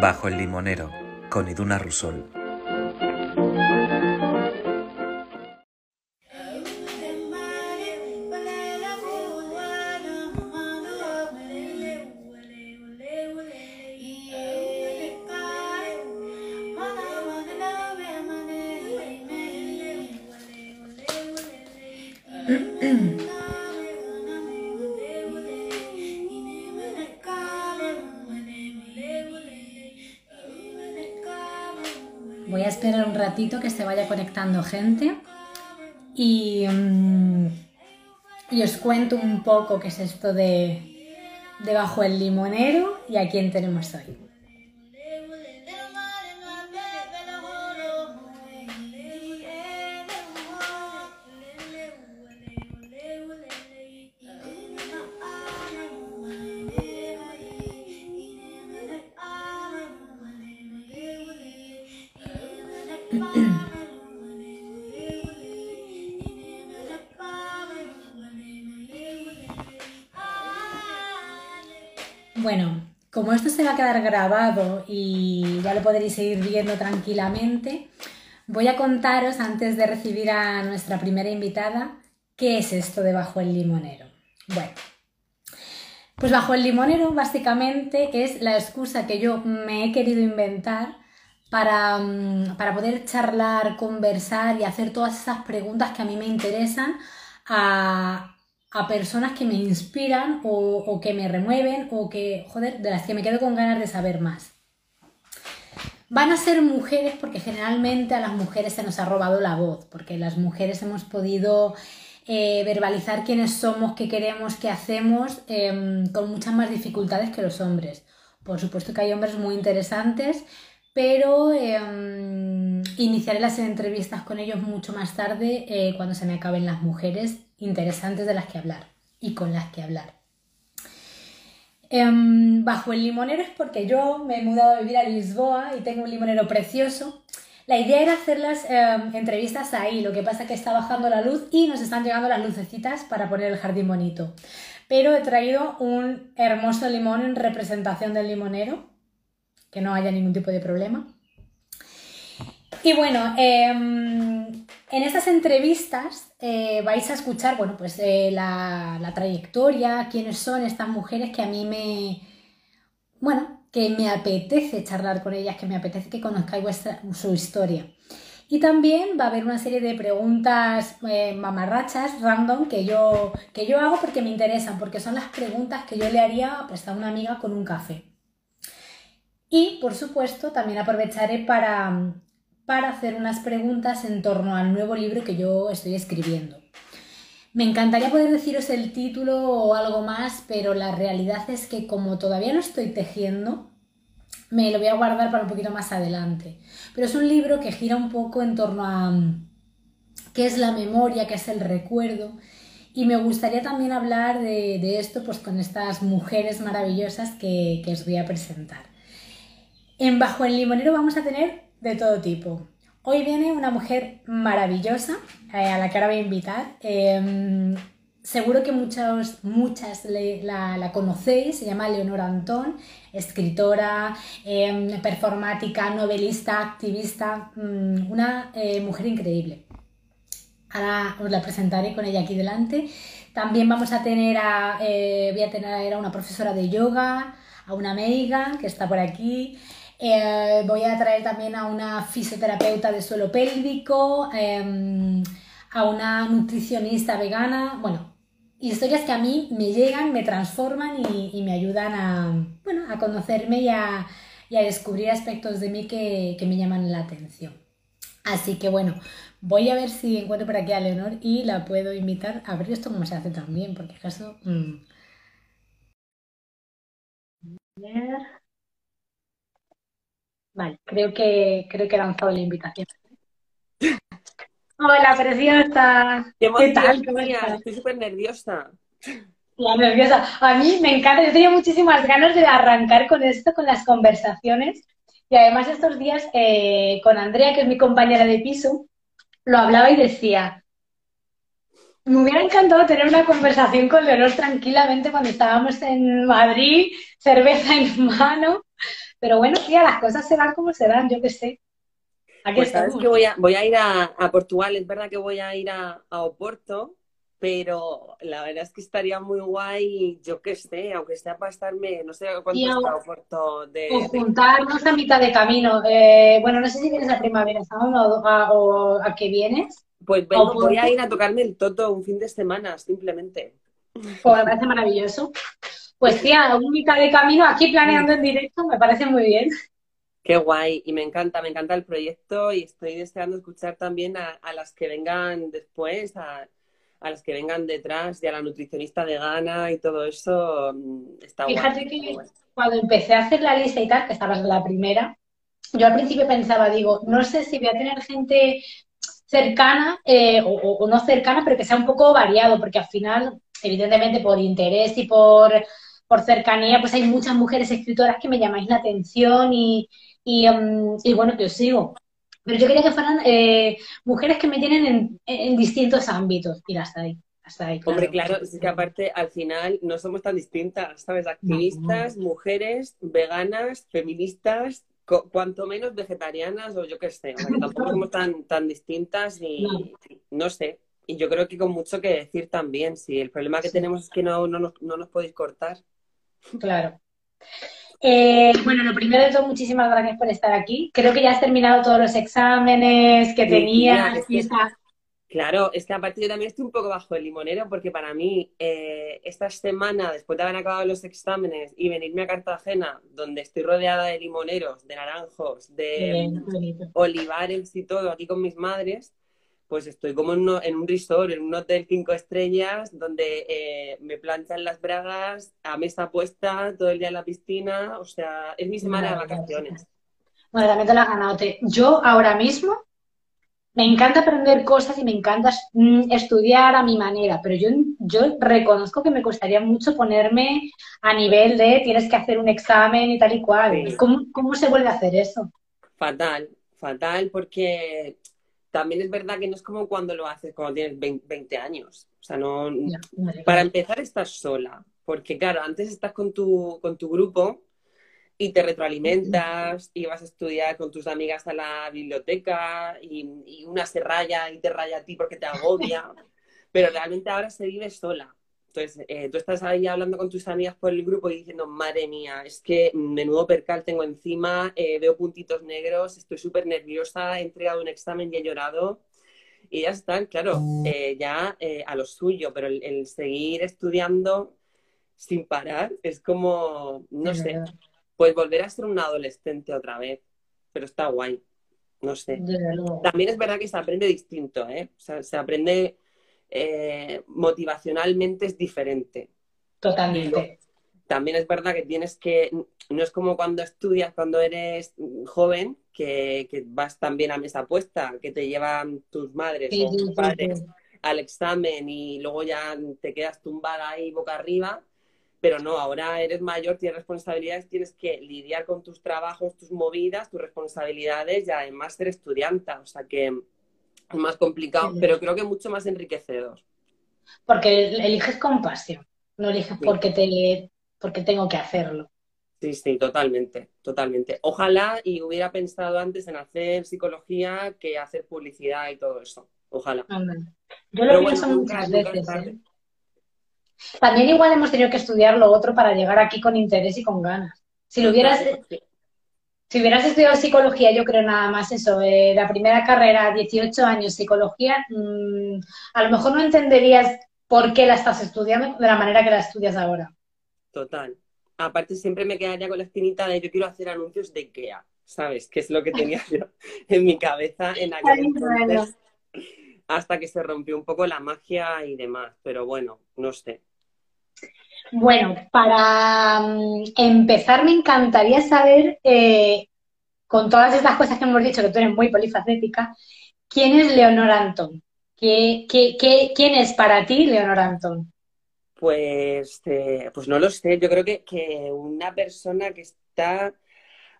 Bajo el limonero, con Iduna Rusol. Que se vaya conectando gente y, mm, y os cuento un poco qué es esto de, de Bajo el Limonero y a quién tenemos hoy. Quedar grabado y ya lo podréis seguir viendo tranquilamente, voy a contaros antes de recibir a nuestra primera invitada qué es esto de Bajo el Limonero. Bueno, pues Bajo el Limonero básicamente es la excusa que yo me he querido inventar para, mm, para poder charlar, conversar y hacer todas esas preguntas que a mí me interesan a, a personas que me inspiran o, que me remueven o que, joder, de las que me quedo con ganas de saber más. Van a ser mujeres porque generalmente a las mujeres se nos ha robado la voz, porque las mujeres hemos podido eh, verbalizar quiénes somos, qué queremos, qué hacemos, eh, con muchas más dificultades que los hombres. Por supuesto que hay hombres muy interesantes, pero eh, iniciaré las entrevistas con ellos mucho más tarde eh, cuando se me acaben las mujeres interesantes de las que hablar y con las que hablar. Eh, bajo el limonero es porque yo me he mudado a vivir a Lisboa y tengo un limonero precioso. La idea era hacer las em, entrevistas ahí, lo que pasa es que está bajando la luz y nos están llegando las lucecitas para poner el jardín bonito. Pero he traído un hermoso limón en representación del limonero, que no haya ningún tipo de problema. Y bueno, eh, en estas entrevistas eh, vais a escuchar, bueno, pues eh, la, la, trayectoria, quiénes son estas mujeres que a mí me, bueno, que me apetece charlar con ellas, que me apetece que conozcáis vuestra, su historia. Y también va a haber una serie de preguntas eh, mamarrachas, random, que yo, que yo hago porque me interesan, porque son las preguntas que yo le haría pues, a una amiga con un café. Y, por supuesto, también aprovecharé para, para hacer unas preguntas en torno al nuevo libro que yo estoy escribiendo. Me encantaría poder deciros el título o algo más, pero la realidad es que como todavía no estoy tejiendo, me lo voy a guardar para un poquito más adelante. Pero es un libro que gira un poco en torno a qué es la memoria, qué es el recuerdo. Y me gustaría también hablar de, de esto pues, con estas mujeres maravillosas que, que os voy a presentar. En Bajo el Limonero vamos a tener de todo tipo. Hoy viene una mujer maravillosa eh, a la que ahora voy a invitar. Eh, seguro que muchos, muchas la, conocéis, se llama Leonora Antón, escritora, eh, performática, novelista, activista, mmm, una eh, mujer increíble. Ahora os la presentaré con ella aquí delante. También vamos a tener a, eh, voy a tener a una profesora de yoga, a una amiga que está por aquí, eh, voy a traer también a una fisioterapeuta de suelo pélvico, eh, a una nutricionista vegana, bueno, historias que a mí me llegan, me transforman y, me ayudan a, bueno, a conocerme y a, a, descubrir aspectos de mí que, que me llaman la atención. Así que bueno, voy a ver si encuentro por aquí a Leonor y la puedo invitar a ver esto cómo se hace también, porque acaso... Mmm. Vale, creo que, creo que he lanzado la invitación. Hola, preciosa. Qué, ¿Qué tal? ¿Cómo estás? Estoy súper nerviosa. La nerviosa. A mí me encanta. Yo tenía muchísimas ganas de arrancar con esto, con las conversaciones. Y además estos días eh, con Andrea, que es mi compañera de piso, lo hablaba y decía, me hubiera encantado tener una conversación con Leonor tranquilamente cuando estábamos en Madrid, cerveza en mano, Pero bueno, tía, las cosas se dan como se dan, yo qué sé. Aquí pues sabes que voy a, voy a ir a, Portugal, es verdad que voy a ir a, Oporto, pero la verdad es que estaría muy guay, yo qué sé, aunque sea para estarme, no sé cuánto está Oporto de... O juntarnos a mitad de camino. Eh, bueno, no sé si vienes a primavera o a, o a qué vienes. Pues voy a ir a tocarme el toto un fin de semana, simplemente. Pues me parece maravilloso. Pues tía, un mitad de camino aquí planeando en directo, me parece muy bien. Qué guay, y me encanta, me encanta el proyecto y estoy deseando escuchar también a, las que vengan después, a, las que vengan detrás, y a la nutricionista vegana y todo eso. Mm, está Fíjate que cuando empecé a hacer la lista y tal, que estabas la primera, yo al principio pensaba, digo, no sé si voy a tener gente cercana eh, o, no cercana, pero que sea un poco variado, porque al final, evidentemente, por interés y por, por cercanía, pues hay muchas mujeres escritoras que me llamáis la atención y, Em, y, bueno, que os sigo. Pero yo quería que fueran eh, mujeres que me tienen en, distintos ámbitos. Y hasta ahí. Hasta ahí Hombre, claro, es que aparte al final no somos tan distintas, ¿sabes? Activistas, mujeres, veganas, feministas, cuanto menos vegetarianas o yo qué sé. O tampoco somos tan, tan distintas y no. sé. Y yo creo que con mucho que decir también. Si el problema que tenemos es que no, no, nos, no nos podéis cortar. Claro. Eh, bueno, lo primero de todo, muchísimas gracias por estar aquí. Creo que ya has terminado todos los exámenes que tenías. Claro, es que aparte yo también estoy un poco bajo el limonero porque para mí eh, esta semana, después de haber acabado los exámenes y venirme a Cartagena, donde estoy rodeada de limoneros, de naranjos, de olivares y todo, aquí con mis madres, pues estoy como en, un resort, en un hotel cinco estrellas, donde eh, me planchan las bragas, a mesa puesta, todo el día en la piscina, o sea, es mi semana de vacaciones. Bueno, también te lo has ganado. Yo ahora mismo me encanta aprender cosas y me encanta mm, estudiar a mi manera, pero yo, yo reconozco que me costaría mucho ponerme a nivel de tienes que hacer un examen y tal y cual. ¿Cómo, ¿Cómo se vuelve a hacer eso? Fatal, fatal, porque también es verdad que no es como cuando lo haces cuando tienes 20 años. O sea, no. para empezar, estás sola. Porque, claro, antes estás con tu, con tu grupo y te retroalimentas y vas a estudiar con tus amigas a la biblioteca y, una se raya y te raya a ti porque te agobia. Pero realmente ahora se vive sola. Entonces, eh, tú estás ahí hablando con tus amigas por el grupo y diciendo, madre mía, es que menudo percal tengo encima, eh, veo puntitos negros, estoy súper nerviosa, he entregado un examen y he llorado. Y ya están, claro, eh, ya a lo suyo, pero el, seguir estudiando sin parar es como, no sé, pues volver a ser un adolescente otra vez, pero está guay, no sé. También es verdad que se aprende distinto, ¿eh? O sea, se aprende eh, motivacionalmente es diferente. Totalmente. también es verdad que tienes que, no es como cuando estudias, cuando eres joven, que, vas también a mesa puesta, que te llevan tus madres o tus padres al examen y luego ya te quedas tumbada ahí boca arriba. Pero no, ahora eres mayor, tienes responsabilidades, tienes que lidiar con tus trabajos, tus movidas, tus responsabilidades y además ser estudiante. O sea que, más complicado, pero creo que mucho más enriquecedor. Porque eliges con pasión, no eliges porque, te, porque tengo que hacerlo. Sí, sí, totalmente, totalmente. Ojalá y hubiera pensado antes en hacer psicología que hacer publicidad y todo eso. Ojalá. Yo lo pienso muchas veces. ¿eh? También igual hemos tenido que estudiar lo otro para llegar aquí con interés y con ganas. Si lo hubieras, si hubieras estudiado psicología, yo creo nada más eso, eh, la primera carrera, 18 años, psicología, mm, a lo mejor no entenderías por qué la estás estudiando de la manera que la estudias ahora. Total. Aparte, siempre me quedaría con la espinita de yo quiero hacer anuncios de IKEA, ¿sabes? Que es lo que tenía yo en mi cabeza en aquel entonces. Hasta que se rompió un poco la magia y demás. Pero bueno, no sé. Bueno, para mm, empezar me encantaría saber, eh, con todas estas cosas que hemos dicho, que tú eres muy polifacética, ¿quién es Leonor Antón? ¿Qué, quién es para ti Leonor Antón? Pues, eh, pues no lo sé. Yo creo que, que, una persona que está...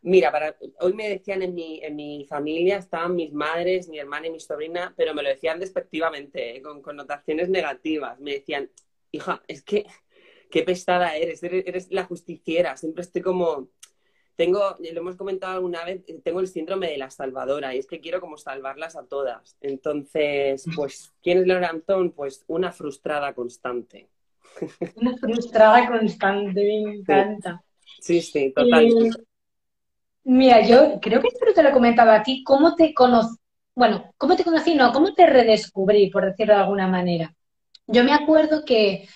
Mira, para... hoy me decían en mi, en mi familia, estaban mis madres, mi hermana y mi sobrina, pero me lo decían despectivamente, eh, con connotaciones negativas. Me decían, hija, es que qué pesada eres, eres, la justiciera, siempre estoy como, tengo, lo hemos comentado alguna vez, tengo el síndrome de la salvadora y es que quiero como salvarlas a todas. Entonces, pues, ¿quién es Laura Antón? Pues una frustrada constante. Una frustrada constante, me encanta. Sí, sí, totalmente. mira, yo creo que esto te lo he comentado a ti. ¿Cómo te conocí? Bueno, ¿cómo te conocí? No, ¿cómo te redescubrí, por decirlo de alguna manera? Yo me acuerdo que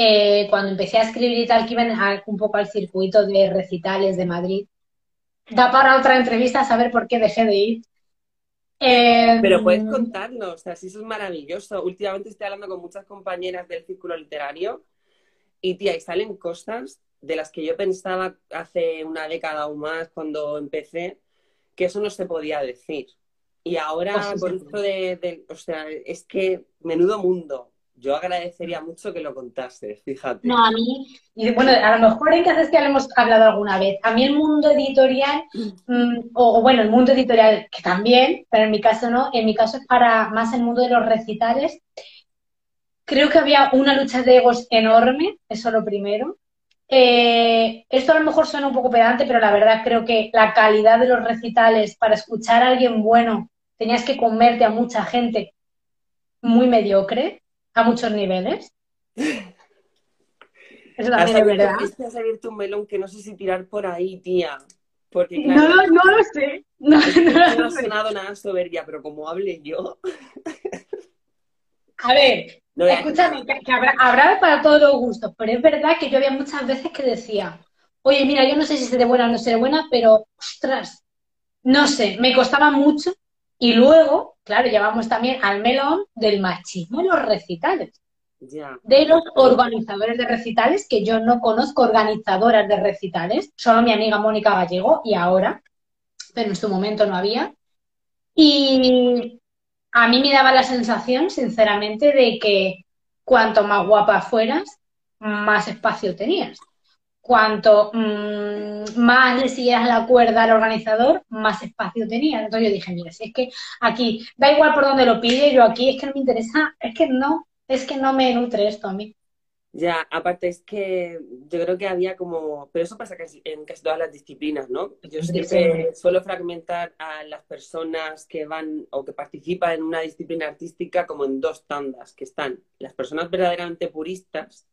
eh, cuando empecé a escribir y tal, que iban un poco al circuito de recitales de Madrid. Da para otra entrevista saber por qué dejé de ir. Em, Pero puedes contarnos, o sea, sí, eso es maravilloso. Últimamente estoy hablando con muchas compañeras del círculo literario y, tía, y salen cosas de las que yo pensaba hace una década o más cuando empecé que eso no se podía decir. Y ahora, pues por esto de, o sea, es que menudo mundo yo agradecería mucho que lo contases, fíjate. No, a mí, y bueno, a lo mejor en Casas que hemos hablado alguna vez. A mí el mundo editorial, mm, o, bueno, el mundo editorial que también, pero en mi caso no, en mi caso es para más el mundo de los recitales. Creo que había una lucha de egos enorme, eso lo primero. Eh, esto a lo mejor suena un poco pedante, pero la verdad creo que la calidad de los recitales para escuchar a alguien bueno tenías que comerte a mucha gente muy mediocre a muchos niveles. Eso también es verdad. Has abierto un melón que no sé si tirar por ahí, tía. Porque, claro, no, no lo sé. No, no, no ha sonado nada soberbia, pero como hable yo. A ver, escúchame, que, habrá, habrá, para todos los gustos, pero es verdad que yo había muchas veces que decía, oye, mira, yo no sé si seré buena o no seré buena, pero ostras, no sé, me costaba mucho y luego, claro, llevamos también al melón del machismo en los recitales. De los organizadores de recitales, que yo no conozco organizadoras de recitales, solo mi amiga Mónica Gallego y ahora, pero en su momento no había. Y a mí me daba la sensación, sinceramente, de que cuanto más guapa fueras, más espacio tenías cuanto mm, más le siguieras la cuerda al organizador, más espacio tenía. Entonces yo dije, mira, si es que aquí, da igual por dónde lo pide, yo aquí es que no me interesa, es que no, es que no me nutre esto a mí. Ya, aparte es que yo creo que había como, pero eso pasa casi, en casi todas las disciplinas, ¿no? Yo siempre suelo fragmentar a las personas que van o que participan en una disciplina artística como en dos tandas, que están las personas verdaderamente puristas,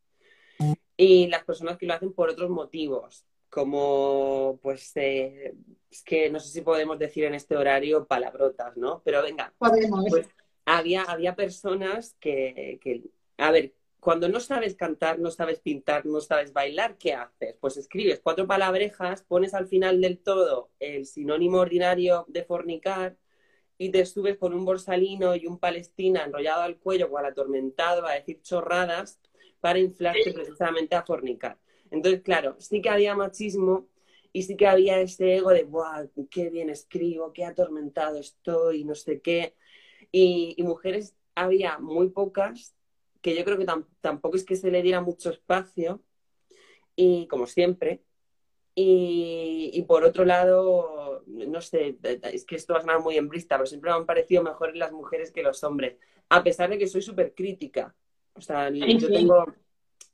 y las personas que lo hacen por otros motivos, como pues eh, es que no sé si podemos decir en este horario palabrotas, ¿no? Pero venga, pues, había, había personas que, que, a ver, cuando no sabes cantar, no sabes pintar, no sabes bailar, ¿qué haces? Pues escribes cuatro palabrejas, pones al final del todo el sinónimo ordinario de fornicar y te subes con un borsalino y un palestina enrollado al cuello o al atormentado a decir chorradas para inflarte precisamente a fornicar. Entonces, claro, sí que había machismo y sí que había ese ego de, ¡guau! ¡Qué bien escribo! ¡Qué atormentado estoy! No sé qué. Y, mujeres había muy pocas, que yo creo que tampoco es que se le diera mucho espacio, y como siempre. Y, por otro lado, no sé, es que esto va a sonar muy en brista, pero siempre me han parecido mejores las mujeres que los hombres, a pesar de que soy súper crítica. O sea, yo tengo,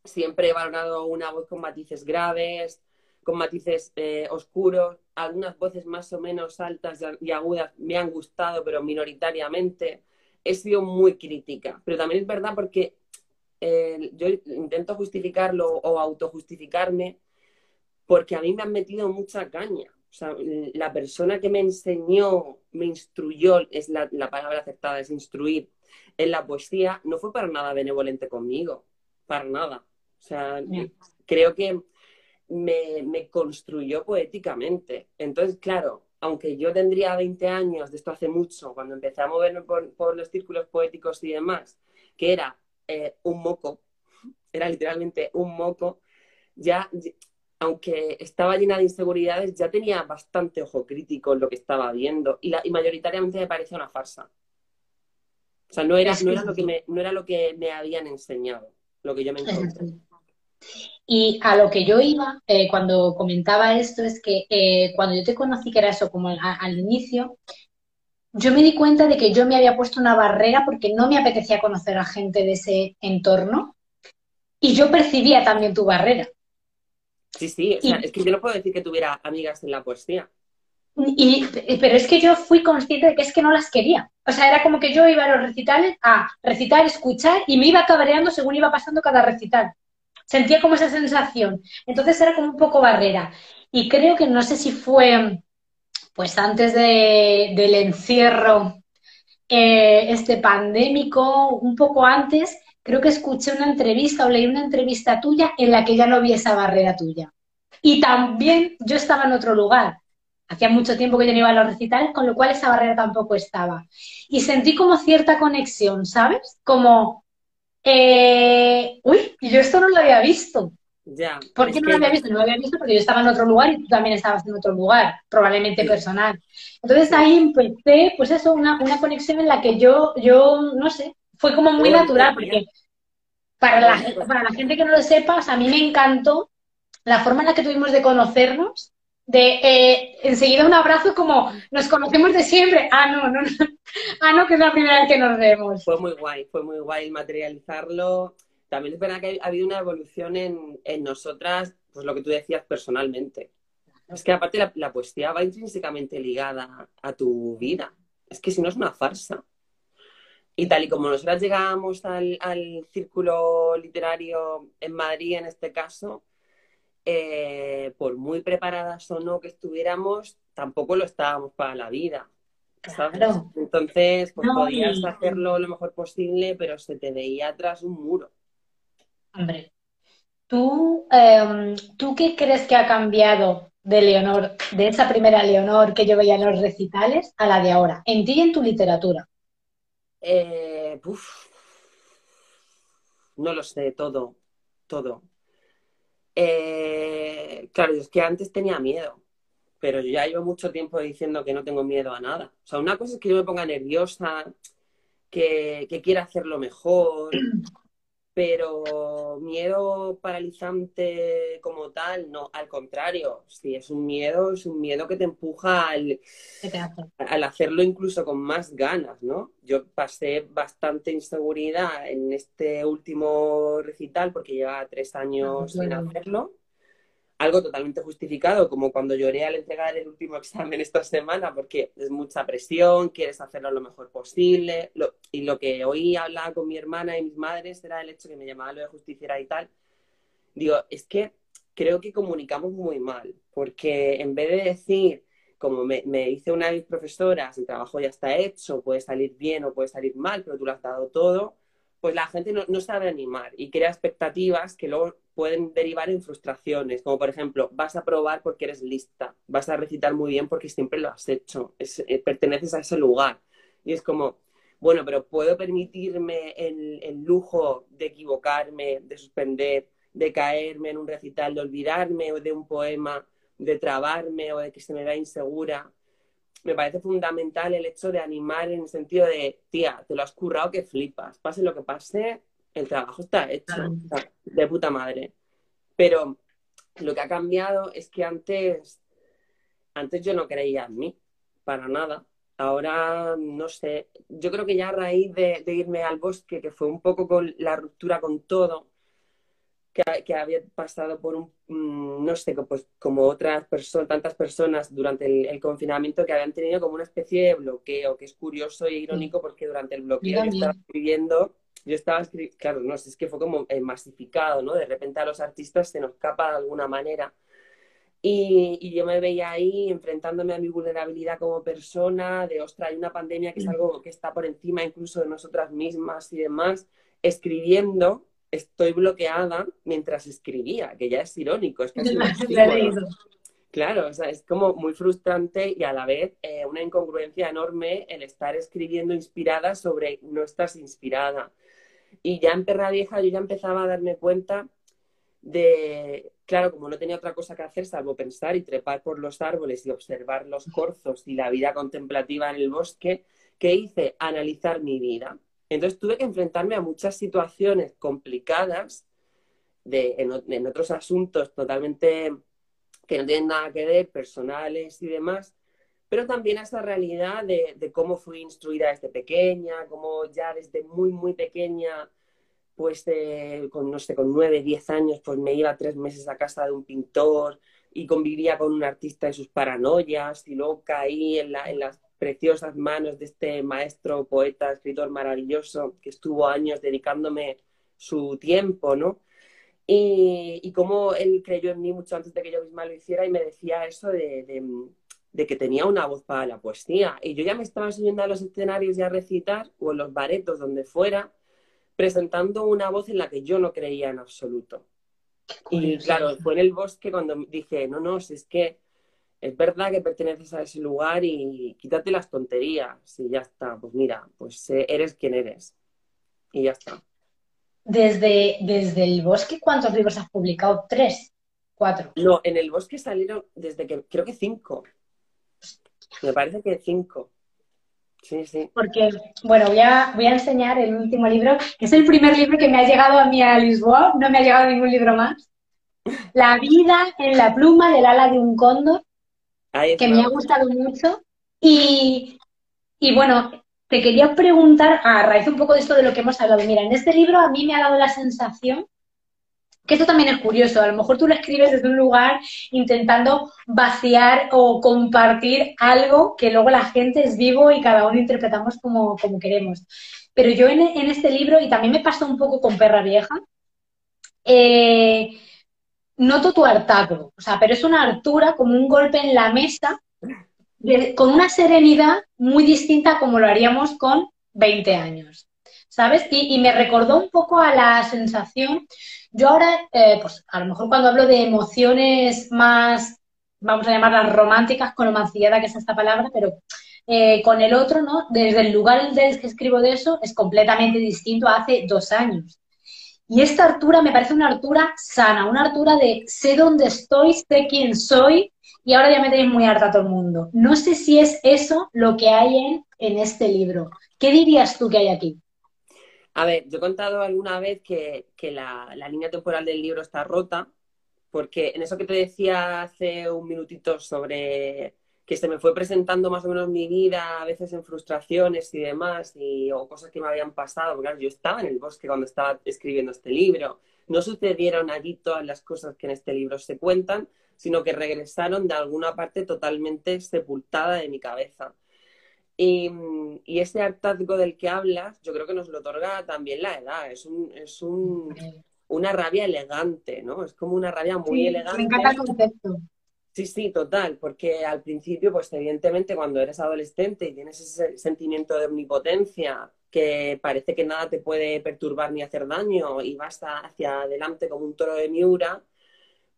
siempre he valorado una voz con matices graves, con matices eh, oscuros, algunas voces más o menos altas y agudas me han gustado, pero minoritariamente. He sido muy crítica, pero también es verdad porque eh, yo intento justificarlo o autojustificarme porque a mí me han metido mucha caña. O sea, la persona que me enseñó, me instruyó, es la, la palabra aceptada, es instruir, en la poesía no fue para nada benevolente conmigo, para nada. O sea, creo que me, construyó poéticamente. Entonces, claro, aunque yo tendría 20 años, de esto hace mucho, cuando empecé a moverme por, los círculos poéticos y demás, que era eh, un moco, era literalmente un moco, ya, aunque estaba llena de inseguridades, ya tenía bastante ojo crítico en lo que estaba viendo y, y mayoritariamente me parecía una farsa. O sea, no era, no era, lo, que me, no era lo que me habían enseñado, lo que yo me encontré. Y a lo que yo iba eh, cuando comentaba esto es que eh, cuando yo te conocí, que era eso como al inicio, yo me di cuenta de que yo me había puesto una barrera porque no me apetecía conocer a gente de ese entorno y yo percibía también tu barrera. Sí, sí, o sea, es que yo no puedo decir que tuviera amigas en la poesía. Y, pero es que yo fui consciente de que es que no las quería. O sea, era como que yo iba a los recitales a recitar, escuchar y me iba cabreando según iba pasando cada recital. Sentía como esa sensación. Entonces era como un poco barrera. Y creo que no sé si fue pues antes del encierro eh, este pandémico, un poco antes, creo que escuché una entrevista o leí una entrevista tuya en la que ya no vi esa barrera tuya. Y también yo estaba en otro lugar. Hacía mucho tiempo que yo no iba a los recitales, con lo cual esa barrera tampoco estaba. Y sentí como cierta conexión, ¿sabes? Como, eh, uy, yo esto no lo había visto. Ya. ¿Por qué no lo había visto? No lo había visto porque yo estaba en otro lugar y tú también estabas en otro lugar, probablemente personal. Entonces ahí empecé, pues eso, una, una conexión en la que yo, yo, no sé, fue como muy natural, porque para la, para la gente que no lo sepa, a mí me encantó la forma en la que tuvimos de conocernos, de eh, enseguida un abrazo como nos conocemos de siempre. Ah, no, no, no. Ah, no, que es la primera vez que nos vemos. Fue muy guay, fue muy guay materializarlo. También es verdad que ha habido una evolución en, en nosotras, pues lo que tú decías personalmente. Es que aparte la, la, poesía va intrínsecamente ligada a tu vida. Es que si no es una farsa. Y tal y como nosotras llegábamos al, al círculo literario en Madrid, en este caso, eh, por muy preparadas o no que estuviéramos, tampoco lo estábamos para la vida. Claro. Entonces, pues podías hacerlo lo mejor posible, pero se te veía atrás un muro. Hombre, ¿tú, eh, ¿tú qué crees que ha cambiado de Leonor, de esa primera Leonor que yo veía en los recitales, a la de ahora, en ti y en tu literatura? Eh, no lo sé, todo, todo. Eh, claro, es que antes tenía miedo, pero yo ya llevo mucho tiempo diciendo que no tengo miedo a nada. O sea, una cosa es que yo me ponga nerviosa, que, que quiera hacerlo mejor, pero miedo paralizante como tal, no, al contrario, si es un miedo, es un miedo que te empuja al, al, hacerlo incluso con más ganas, ¿no? Yo pasé bastante inseguridad en este último recital porque llevaba tres años sin hacerlo algo totalmente justificado, como cuando lloré al entregar el último examen esta semana, porque es mucha presión, quieres hacerlo lo mejor posible. y lo que hoy hablaba con mi hermana y mis madres era el hecho que me llamaba lo de justiciera y tal. Digo, es que creo que comunicamos muy mal, porque en vez de decir, como me, me dice una de mis profesoras, el trabajo ya está hecho, puede salir bien o puede salir mal, pero tú lo has dado todo, pues la gente no, sabe animar y crea expectativas que luego pueden derivar en frustraciones, como por ejemplo, vas a probar porque eres lista, vas a recitar muy bien porque siempre lo has hecho, eh, perteneces a ese lugar. Y es como, bueno, pero puedo permitirme el, el lujo de equivocarme, de suspender, de caerme en un recital, de olvidarme de un poema, de trabarme o de que se me vea insegura me parece fundamental el hecho de animar en el sentido de, tía, te lo has currado que flipas, pase lo que pase, el trabajo está hecho, de puta madre. Pero lo que ha cambiado es que antes, antes yo no creía en mí, para nada. Ahora, no sé, yo creo que ya a raíz de, de irme al bosque, que fue un poco con la ruptura con todo, que, había pasado por un, mm, no sé, pues como otras personas, tantas personas durante el, confinamiento que habían tenido como una especie de bloqueo, que es curioso e irónico porque durante el bloqueo yo estaba escribiendo, yo estaba escribiendo, claro, no sé, es que fue como eh, masificado, ¿no? De repente a los artistas se nos escapa de alguna manera. Y, y, yo me veía ahí enfrentándome a mi vulnerabilidad como persona, de, ostra, hay una pandemia que es algo que está por encima incluso de nosotras mismas y demás, escribiendo estoy bloqueada mientras escribía, que ya es irónico, es casi Claro, o sea, es como muy frustrante y a la vez eh, una incongruencia enorme el estar escribiendo inspirada sobre no estás inspirada. Y ya en Perra Vieja yo ya empezaba a darme cuenta de, claro, como no tenía otra cosa que hacer salvo pensar y trepar por los árboles y observar los corzos y la vida contemplativa en el bosque, ¿qué hice? Analizar mi vida. Entonces tuve que enfrentarme a muchas situaciones complicadas de, en, otros asuntos totalmente que no tienen nada que ver, personales y demás, pero también a esa realidad de, cómo fui instruida desde pequeña, cómo ya desde muy, muy pequeña pues eh, con, no sé, con nueve, diez años, pues me iba tres meses a casa de un pintor y convivía con un artista de sus paranoias y luego caí en, en las preciosas manos de este maestro, poeta, escritor maravilloso que estuvo años dedicándome su tiempo, ¿no? Y, y cómo él creyó en mí mucho antes de que yo misma lo hiciera y me decía eso de, de, que tenía una voz para la poesía. Y yo ya me estaba subiendo a los escenarios y a recitar, o en los baretos, donde fuera, presentando una voz en la que yo no creía en absoluto. Y claro, fue en el bosque cuando dije, no, no, si es que es verdad que perteneces a ese lugar y quítate las tonterías y ya está. Pues mira, pues eh, eres quien eres. Y ya está. Desde, desde el bosque, ¿cuántos libros has publicado? ¿Tres? ¿Cuatro? No, en el bosque salieron desde que, creo que cinco. Me parece que cinco. Sí, sí. Porque, bueno, voy a, voy a enseñar el último libro, que es el primer libro que me ha llegado a mí a Lisboa, no me ha llegado ningún libro más. La vida en la pluma del ala de un cóndor, que me ha gustado mucho. Y, y bueno, te quería preguntar, a raíz un poco de esto de lo que hemos hablado, mira, en este libro a mí me ha dado la sensación que esto también es curioso, a lo mejor tú lo escribes desde un lugar intentando vaciar o compartir algo que luego la gente es vivo y cada uno interpretamos como, como queremos. Pero yo en, este libro, y también me pasó un poco con Perra Vieja, eh, noto tu hartazgo, o sea, pero es una hartura como un golpe en la mesa con una serenidad muy distinta como lo haríamos con 20 años, ¿sabes? Y, me recordó un poco a la sensación, yo ahora, eh, pues a lo mejor cuando hablo de emociones más, vamos a llamarlas románticas, con lo que es esta palabra, pero eh, con el otro, ¿no? Desde el lugar del que escribo de eso es completamente distinto a hace dos años. Y esta altura me parece una altura sana, una altura de sé dónde estoy, sé quién soy, y ahora ya me tenéis muy harta todo el mundo. No sé si es eso lo que hay en, en este libro. ¿Qué dirías tú que hay aquí? A ver, yo he contado alguna vez que, que la, la, línea temporal del libro está rota, porque en eso que te decía hace un minutito sobre que se me fue presentando más o menos mi vida, a veces en frustraciones y demás, y, o cosas que me habían pasado, porque yo estaba en el bosque cuando estaba escribiendo este libro. No sucedieron allí todas las cosas que en este libro se cuentan, sino que regresaron de alguna parte totalmente sepultada de mi cabeza. Y, y, ese hartazgo del que hablas, yo creo que nos lo otorga también la edad. Es, un, es un, una rabia elegante, ¿no? Es como una rabia muy elegante. Me encanta el concepto. Sí, sí, total, porque al principio, pues evidentemente cuando eres adolescente y tienes ese sentimiento de omnipotencia, que parece que nada te puede perturbar ni hacer daño y vas hacia adelante como un toro de Miura,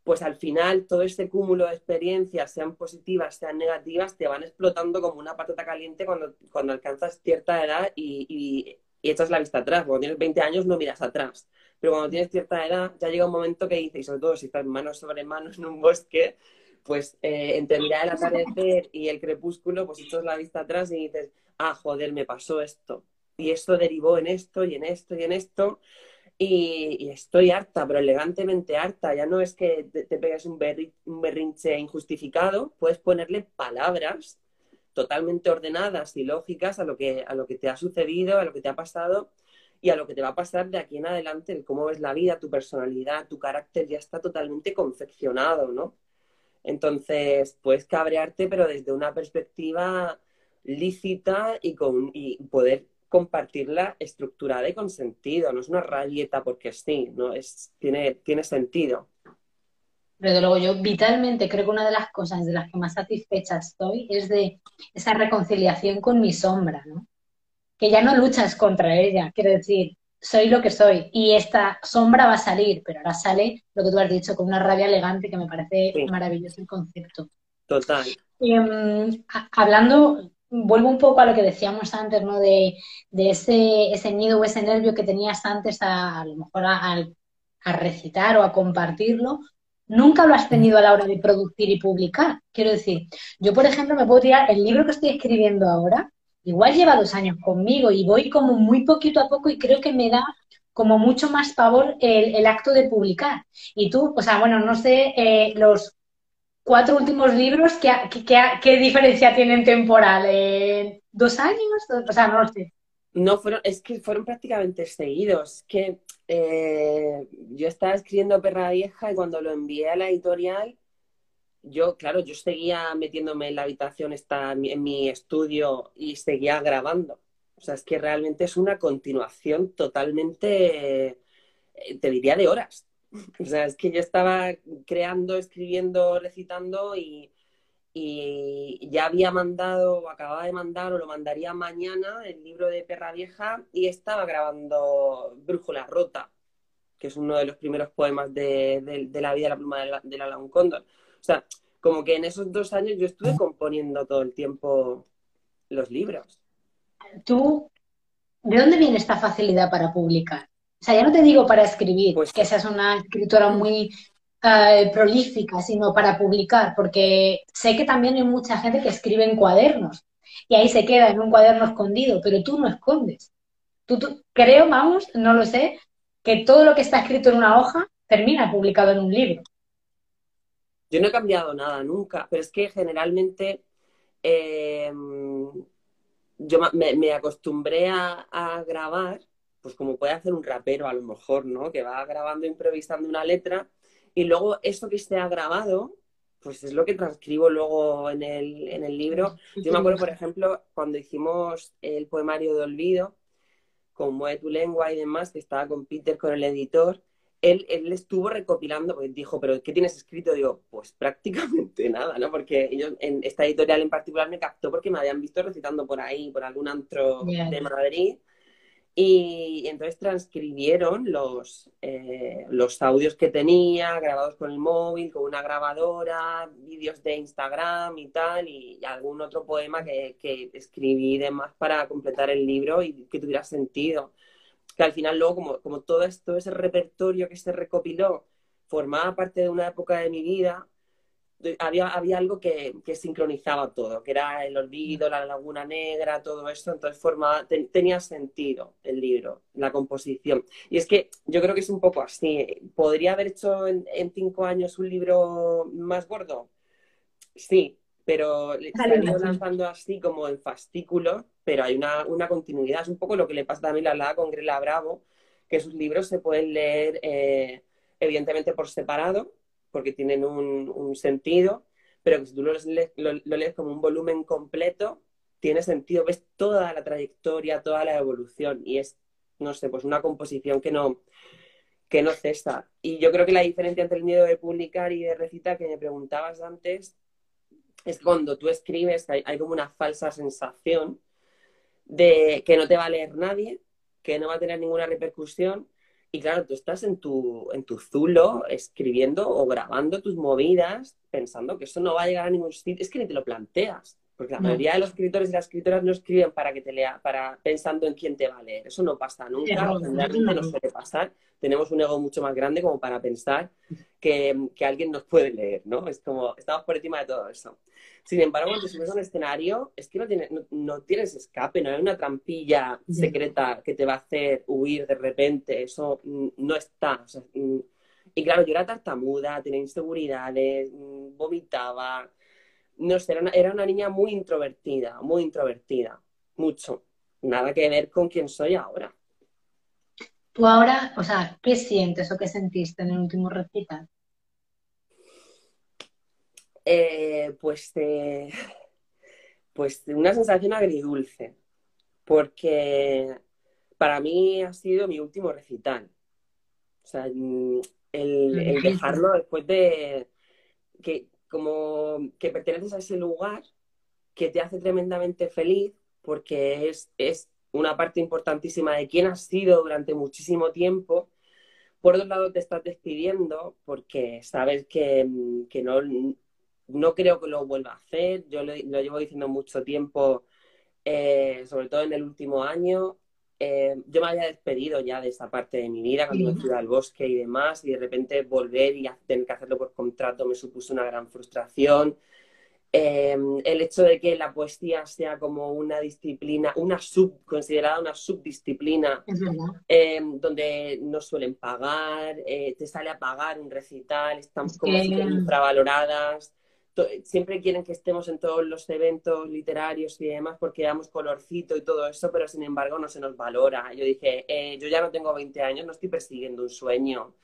pues al final todo este cúmulo de experiencias, sean positivas, sean negativas, te van explotando como una patata caliente cuando, cuando alcanzas cierta edad y, y, echas la vista atrás. Cuando tienes 20 años no miras atrás, pero cuando tienes cierta edad ya llega un momento que dices, y sobre todo si estás manos sobre manos en un bosque, pues eh, mirar el atardecer y el crepúsculo, pues echas la vista atrás y dices, ah, joder, me pasó esto. Y esto derivó en esto y en esto y en esto. Y, estoy harta, pero elegantemente harta. Ya no es que te, pegues un, un, berrinche injustificado, puedes ponerle palabras totalmente ordenadas y lógicas a lo, que, a lo que te ha sucedido, a lo que te ha pasado y a lo que te va a pasar de aquí en adelante, cómo ves la vida, tu personalidad, tu carácter ya está totalmente confeccionado, ¿no? Entonces, puedes cabrearte, pero desde una perspectiva lícita y, con, y poder compartirla estructurada y con sentido, no es una rabieta porque sí, no es, tiene, tiene sentido. Desde luego, yo vitalmente creo que una de las cosas de las que más satisfecha estoy es de esa reconciliación con mi sombra, ¿no? Que ya no luchas contra ella, quiero decir, soy lo que soy y esta sombra va a salir, pero ahora sale lo que tú has dicho con una rabia elegante que me parece maravilloso el concepto. Total. Em, hablando vuelvo un poco a lo que decíamos antes, ¿no? De, ese, ese nido o ese nervio que tenías antes a, lo mejor a, recitar o a compartirlo, nunca lo has tenido a la hora de producir y publicar. Quiero decir, yo, por ejemplo, me puedo tirar el libro que estoy escribiendo ahora, igual lleva dos años conmigo y voy como muy poquito a poco y creo que me da como mucho más pavor el, acto de publicar. Y tú, o sea, bueno, no sé, eh, los cuatro últimos libros, ¿qué, qué, diferencia tienen temporal? ¿Eh, ¿Dos años? O sea, no sé. No, fueron, es que fueron prácticamente seguidos. Que eh, yo estaba escribiendo Perra Vieja y cuando lo envié a la editorial, yo, claro, yo seguía metiéndome en la habitación, está en mi estudio y seguía grabando. O sea, es que realmente es una continuación totalmente, eh, te diría, de horas. O sea, es que yo estaba creando, escribiendo, recitando y, y ya había mandado o acababa de mandar o lo mandaría mañana el libro de Perra Vieja y estaba grabando Brújula Rota, que es uno de los primeros poemas de, la vida de la pluma de la, de la Cóndor. O sea, como que en esos dos años yo estuve componiendo todo el tiempo los libros. ¿Tú, de dónde viene esta facilidad para publicar? O sea, ya no te digo para escribir, pues, que seas una escritora muy eh, prolífica, sino para publicar, porque sé que también hay mucha gente que escribe en cuadernos y ahí se queda en un cuaderno escondido, pero tú no escondes. Tú, creo, vamos, no lo sé, que todo lo que está escrito en una hoja termina publicado en un libro. Yo no he cambiado nada nunca, pero es que generalmente em, yo me, acostumbré a, grabar, pues como puede hacer un rapero a lo mejor, ¿no? Que va grabando, improvisando una letra y luego eso que se ha grabado, pues es lo que transcribo luego en el, en el libro. Yo me acuerdo, por ejemplo, cuando hicimos el poemario de Olvido, con Mueve tu lengua y demás, que estaba con Peter, con el editor, él, él estuvo recopilando, pues dijo, ¿pero qué tienes escrito? Digo, pues prácticamente nada, ¿no? Porque ellos, en esta editorial en particular me captó porque me habían visto recitando por ahí, por algún antro de Madrid, y entonces transcribieron los, eh, los audios que tenía, grabados con el móvil, con una grabadora, vídeos de Instagram y tal, y, algún otro poema que, que escribí demás para completar el libro y que tuviera sentido. Que al final luego, como, como todo esto, ese repertorio que se recopiló, formaba parte de una época de mi vida, había, había algo que, sincronizaba todo, que era el olvido, la laguna negra, todo esto, entonces formaba, tenía sentido el libro, la composición. Y es que yo creo que es un poco así. ¿Podría haber hecho en, cinco años un libro más gordo? Sí, pero ido lanzando así como en fascículos, pero hay una, una, continuidad. Es un poco lo que le pasa también a la con Grela Bravo, que sus libros se pueden leer eh, evidentemente por separado, porque tienen un, sentido, pero que si tú lo lees, como un volumen completo, tiene sentido, ves toda la trayectoria, toda la evolución y es, no sé, pues una composición que no, que no cesa. Y yo creo que la diferencia entre el miedo de publicar y de recitar que me preguntabas antes es cuando tú escribes hay, hay como una falsa sensación de que no te va a leer nadie, que no va a tener ninguna repercusión y claro, tú estás en tu, en tu zulo escribiendo o grabando tus movidas pensando que eso no va a llegar a ningún sitio. Es que ni te lo planteas. Porque la mayoría de los escritores y las escritoras no escriben para que te lea, para pensando en quién te va a leer. Eso no pasa nunca, generalmente no suele pasar. Tenemos un ego mucho más grande como para pensar que, que, alguien nos puede leer, ¿no? Es como, estamos por encima de todo eso. Sin embargo, cuando subes a un escenario, es que no, tiene, no, tienes escape, no hay una trampilla secreta que te va a hacer huir de repente, eso mm, no está. Mm, y claro, yo era tartamuda, tenía inseguridades, mm, vomitaba, no sé, era una, niña muy introvertida, muy introvertida, mucho. Nada que ver con quién soy ahora. Tú ahora, o sea, ¿qué sientes o qué sentiste en el último recital? Eh, pues, eh, pues una sensación agridulce, porque para mí ha sido mi último recital. O sea, mm, el dejarlo después de que como que perteneces a ese lugar que te hace tremendamente feliz porque es, es una parte importantísima de quién has sido durante muchísimo tiempo. Por otro lado, te estás despidiendo porque sabes que, que no, no creo que lo vuelva a hacer. Yo lo, llevo diciendo mucho tiempo, eh, sobre todo en el último año. Eh, yo me había despedido ya de esa parte de mi vida cuando me fui al bosque y demás, y de repente volver y tener que hacerlo por contrato me supuso una gran frustración. Eh, el hecho de que la poesía sea como una disciplina, una sub, considerada una subdisciplina, eh, donde no suelen pagar, te sale a pagar un recital, estamos como infravaloradas, siempre quieren que estemos en todos los eventos literarios y demás porque damos colorcito y todo eso, pero sin embargo no se nos valora. Yo dije, eh, yo ya no tengo 20 años, no estoy persiguiendo un sueño.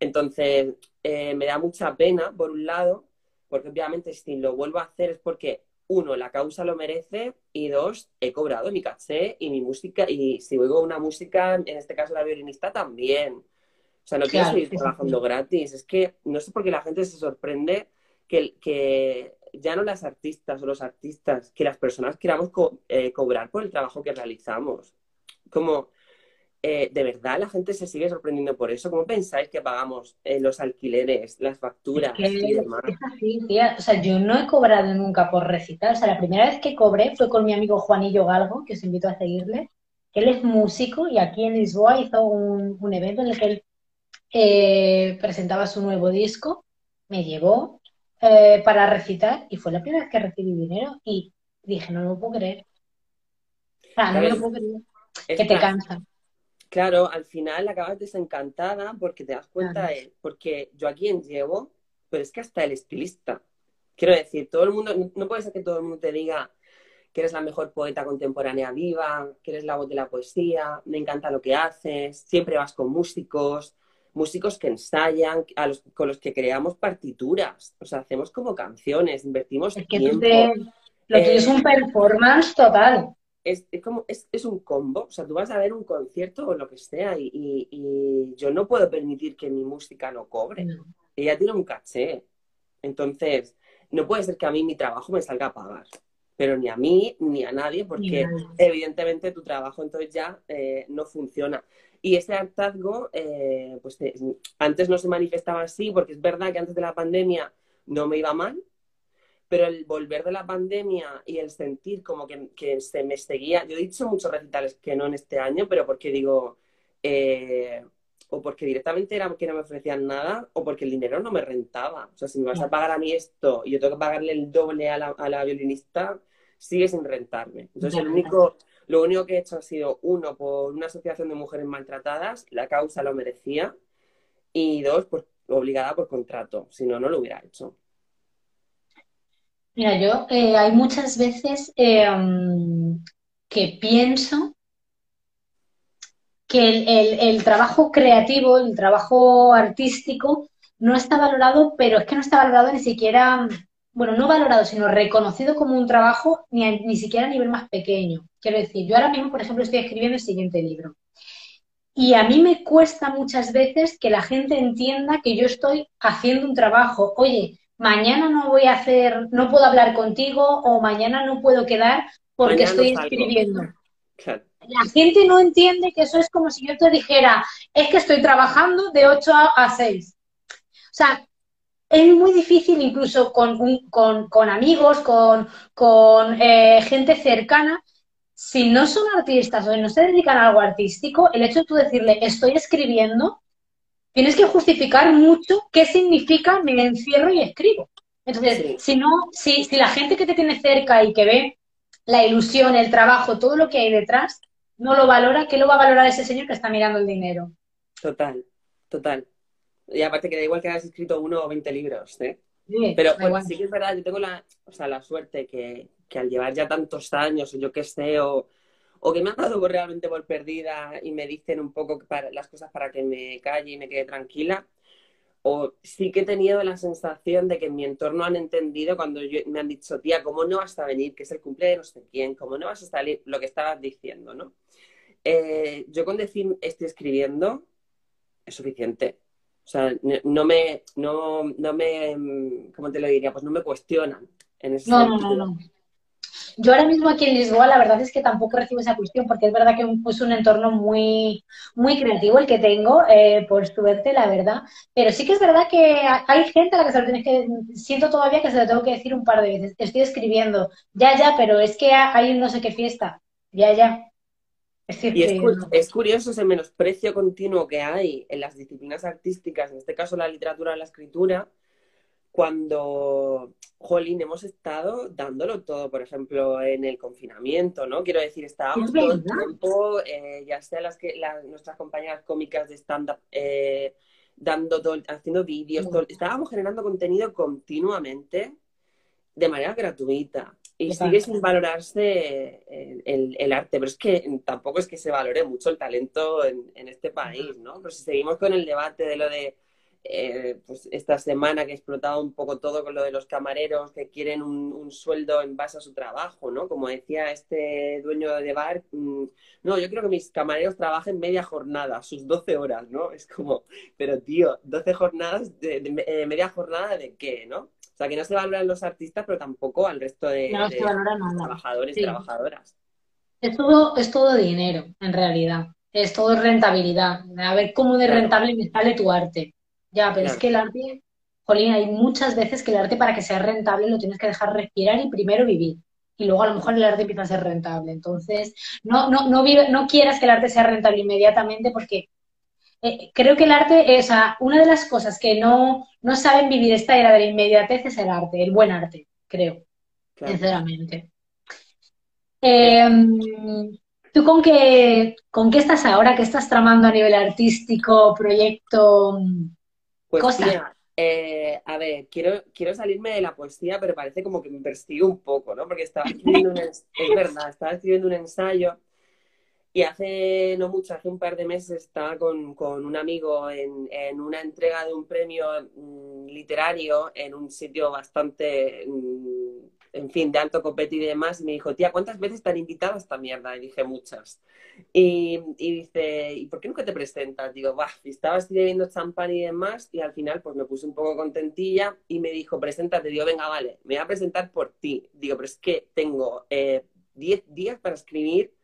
Entonces, eh, me da mucha pena, por un lado, porque obviamente si lo vuelvo a hacer es porque, uno, la causa lo merece y dos, he cobrado mi caché y mi música, y si oigo una música, en este caso la violinista también. O sea, no quiero seguir trabajando gratis. Es que no sé por qué la gente se sorprende que, que ya no las artistas o los artistas, que las personas queramos eh, cobrar por el trabajo que realizamos. Como, eh, ¿de verdad la gente se sigue sorprendiendo por eso? ¿Cómo pensáis que pagamos eh, los alquileres, las facturas y demás? Es así, tía. O sea, yo no he cobrado nunca por recitar. O sea, la primera vez que cobré fue con mi amigo Juanillo Galgo, que os invito a seguirle. Él es músico y aquí en Lisboa hizo un, un evento en el que él presentaba su nuevo disco. Me llevó, eh, para recitar y fue la primera vez que recibí dinero y dije, no lo puedo creer. no me lo puedo creer. que te cansa. Claro, al final acabas desencantada porque te das cuenta de, porque yo a quien llevo, pero es que hasta el estilista. Quiero decir, todo el mundo, no puede ser que todo el mundo te diga que eres la mejor poeta contemporánea viva, que eres la voz de la poesía, me encanta lo que haces, siempre vas con músicos, músicos que ensayan, con los que creamos partituras, o sea, hacemos como canciones, invertimos es que tiempo. lo que es un performance total. Es, como, es, un combo, o sea, tú vas a ver un concierto o lo que sea y, yo no puedo permitir que mi música no cobre. Ella tiene un caché. Entonces, no puede ser que a mí mi trabajo me salga a pagar pero ni a mí ni a nadie, porque evidentemente tu trabajo entonces ya eh, no funciona. Y ese hartazgo, eh, pues eh, antes no se manifestaba así, porque es verdad que antes de la pandemia no me iba mal, pero el volver de la pandemia y el sentir como que, se me seguía, yo he dicho muchos recitales que no en este año, pero porque digo, eh, o porque directamente era que no me ofrecían nada, o porque el dinero no me rentaba. O sea, si me vas a pagar a mí esto y yo tengo que pagarle el doble a la, a la violinista, sigue sin rentarme. Entonces, el único, lo único que he hecho ha sido, uno, por una asociación de mujeres maltratadas, la causa lo merecía, y dos, pues obligada por contrato, si no, no lo hubiera hecho. Mira, yo eh, hay muchas veces eh, que pienso que el, trabajo creativo, el trabajo artístico, no está valorado, pero es que no está valorado ni siquiera bueno, no valorado, sino reconocido como un trabajo ni, ni siquiera a nivel más pequeño. Quiero decir, yo ahora mismo, por ejemplo, estoy escribiendo el siguiente libro. Y a mí me cuesta muchas veces que la gente entienda que yo estoy haciendo un trabajo. Oye, mañana no voy a hacer, no puedo hablar contigo o mañana no puedo quedar porque estoy escribiendo. La gente no entiende que eso es como si yo te dijera, es que estoy trabajando de 8 a 6. O sea, es muy difícil incluso con, con, amigos, con, con eh, gente cercana, si no son artistas o no se dedican a algo artístico, el hecho de tú decirle estoy escribiendo, tienes que justificar mucho qué significa me encierro y escribo. Entonces, si no, si, si la gente que te tiene cerca y que ve la ilusión, el trabajo, todo lo que hay detrás, no lo valora, ¿qué lo va a valorar ese señor que está mirando el dinero? Total, total. Y aparte que da igual que hayas escrito uno o veinte libros, ¿eh? Pero pues, sí que es verdad, yo tengo la, o sea, la suerte que, que al llevar ya tantos años, o yo qué sé, o, o que me han dado realmente por perdida y me dicen un poco para, las cosas para que me calle y me quede tranquila, o sí que he tenido la sensación de que en mi entorno han entendido cuando me han dicho, tía, ¿cómo no vas a venir? Que es el cumpleaños de no sé quién, ¿cómo no vas a salir? Lo que estabas diciendo, ¿no? Eh, yo con decir estoy escribiendo es suficiente. O sea, no me, no, no me, mm, ¿cómo te lo diría? Pues no me cuestionan en ese no, No, no, Yo ahora mismo aquí en Lisboa la verdad es que tampoco recibo esa cuestión porque es verdad que es un entorno muy, muy creativo el que tengo, eh, por suerte, la verdad. Pero sí que es verdad que hay gente a la que se lo tienes que... Siento todavía que se lo tengo que decir un par de veces. Estoy escribiendo, ya, ya, pero es que hay no sé qué fiesta. Ya, ya. Y es, curioso ese menosprecio continuo que hay en las disciplinas artísticas, en este caso la literatura la escritura, cuando, jolín, hemos estado dándolo todo, por ejemplo, en el confinamiento, ¿no? Quiero decir, estábamos todo el tiempo, eh, ya sea las que nuestras compañeras cómicas de stand-up, eh, dando todo, haciendo vídeos, estábamos generando contenido continuamente de manera gratuita. Y sigue sin valorarse el, arte, pero es que tampoco es que se valore mucho el talento en, en este país, ¿no? Pero si seguimos con el debate de lo de eh, pues esta semana que ha explotado un poco todo con lo de los camareros que quieren un, sueldo en base a su trabajo, ¿no? Como decía este dueño de bar, mm, no, yo creo que mis camareros trabajen media jornada, sus 12 horas, ¿no? Es como, pero tío, 12 jornadas, de, eh, media jornada de qué, ¿no? O sea, que no se valoran los artistas, pero tampoco al resto de, trabajadores y trabajadoras. Es todo, es todo dinero, en realidad. Es todo rentabilidad. A ver cómo de rentable me sale tu arte. Ya, pero es que el arte, Jolín, hay muchas veces que el arte para que sea rentable lo tienes que dejar respirar y primero vivir. Y luego a lo mejor el arte empieza a ser rentable. Entonces, no, no, no, no quieras que el arte sea rentable inmediatamente porque eh, creo que el arte, es una de las cosas que no, no saben vivir esta era de la inmediatez es el arte, el buen arte, creo, sinceramente. Em, ¿Tú con qué, con qué estás ahora? ¿Qué estás tramando a nivel artístico, proyecto? Pues eh, a ver, quiero, quiero salirme de la poesía, pero parece como que me persigue un poco, ¿no? Porque estaba escribiendo un, es verdad, estaba escribiendo un ensayo y hace no mucho, hace un par de meses estaba con, un amigo en, una entrega de un premio mm, literario en un sitio bastante mm, en fin, de alto copete y demás, y me dijo, tía, ¿cuántas veces te han a esta mierda? Y dije, muchas. Y, dice, ¿y por qué nunca te presentas? Digo, bah, estaba así bebiendo champán y demás, y al final pues me puse un poco contentilla y me dijo, preséntate. Digo, venga, vale, me voy a presentar por ti. Digo, pero es que tengo 10 eh, días para escribir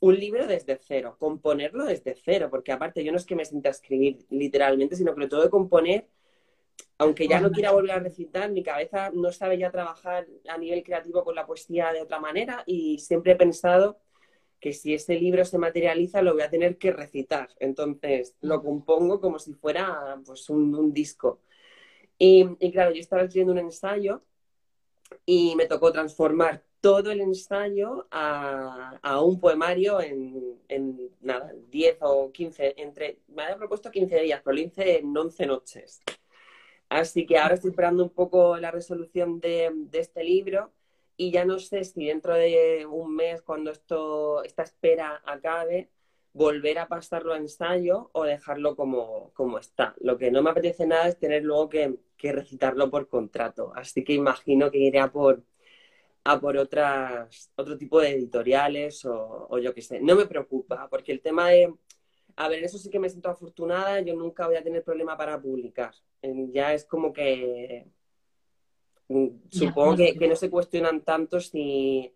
un libro desde cero, componerlo desde cero, porque aparte yo no es que me sienta a escribir literalmente, sino que lo tengo que componer aunque ya no quiera volver a recitar, mi cabeza no sabe ya trabajar a nivel creativo con la poesía de otra manera y siempre he pensado que si ese libro se materializa lo voy a tener que recitar. Entonces lo compongo como si fuera pues, un, disco. Y, claro, yo estaba escribiendo un ensayo y me tocó transformar todo el ensayo a, un poemario en, en, nada, 10 o 15, entre, me había propuesto 15 días, pero lo hice en 11 noches. Así que ahora estoy esperando un poco la resolución de, este libro y ya no sé si dentro de un mes, cuando esto, esta espera acabe, volver a pasarlo a ensayo o dejarlo como, como está. Lo que no me apetece nada es tener luego que, recitarlo por contrato. Así que imagino que iré a por, a por otras, otro tipo de editoriales o, o yo qué sé. No me preocupa, porque el tema de a ver, eso sí que me siento afortunada, yo nunca voy a tener problema para publicar. Ya es como que mm, supongo que, no se cuestionan tanto si,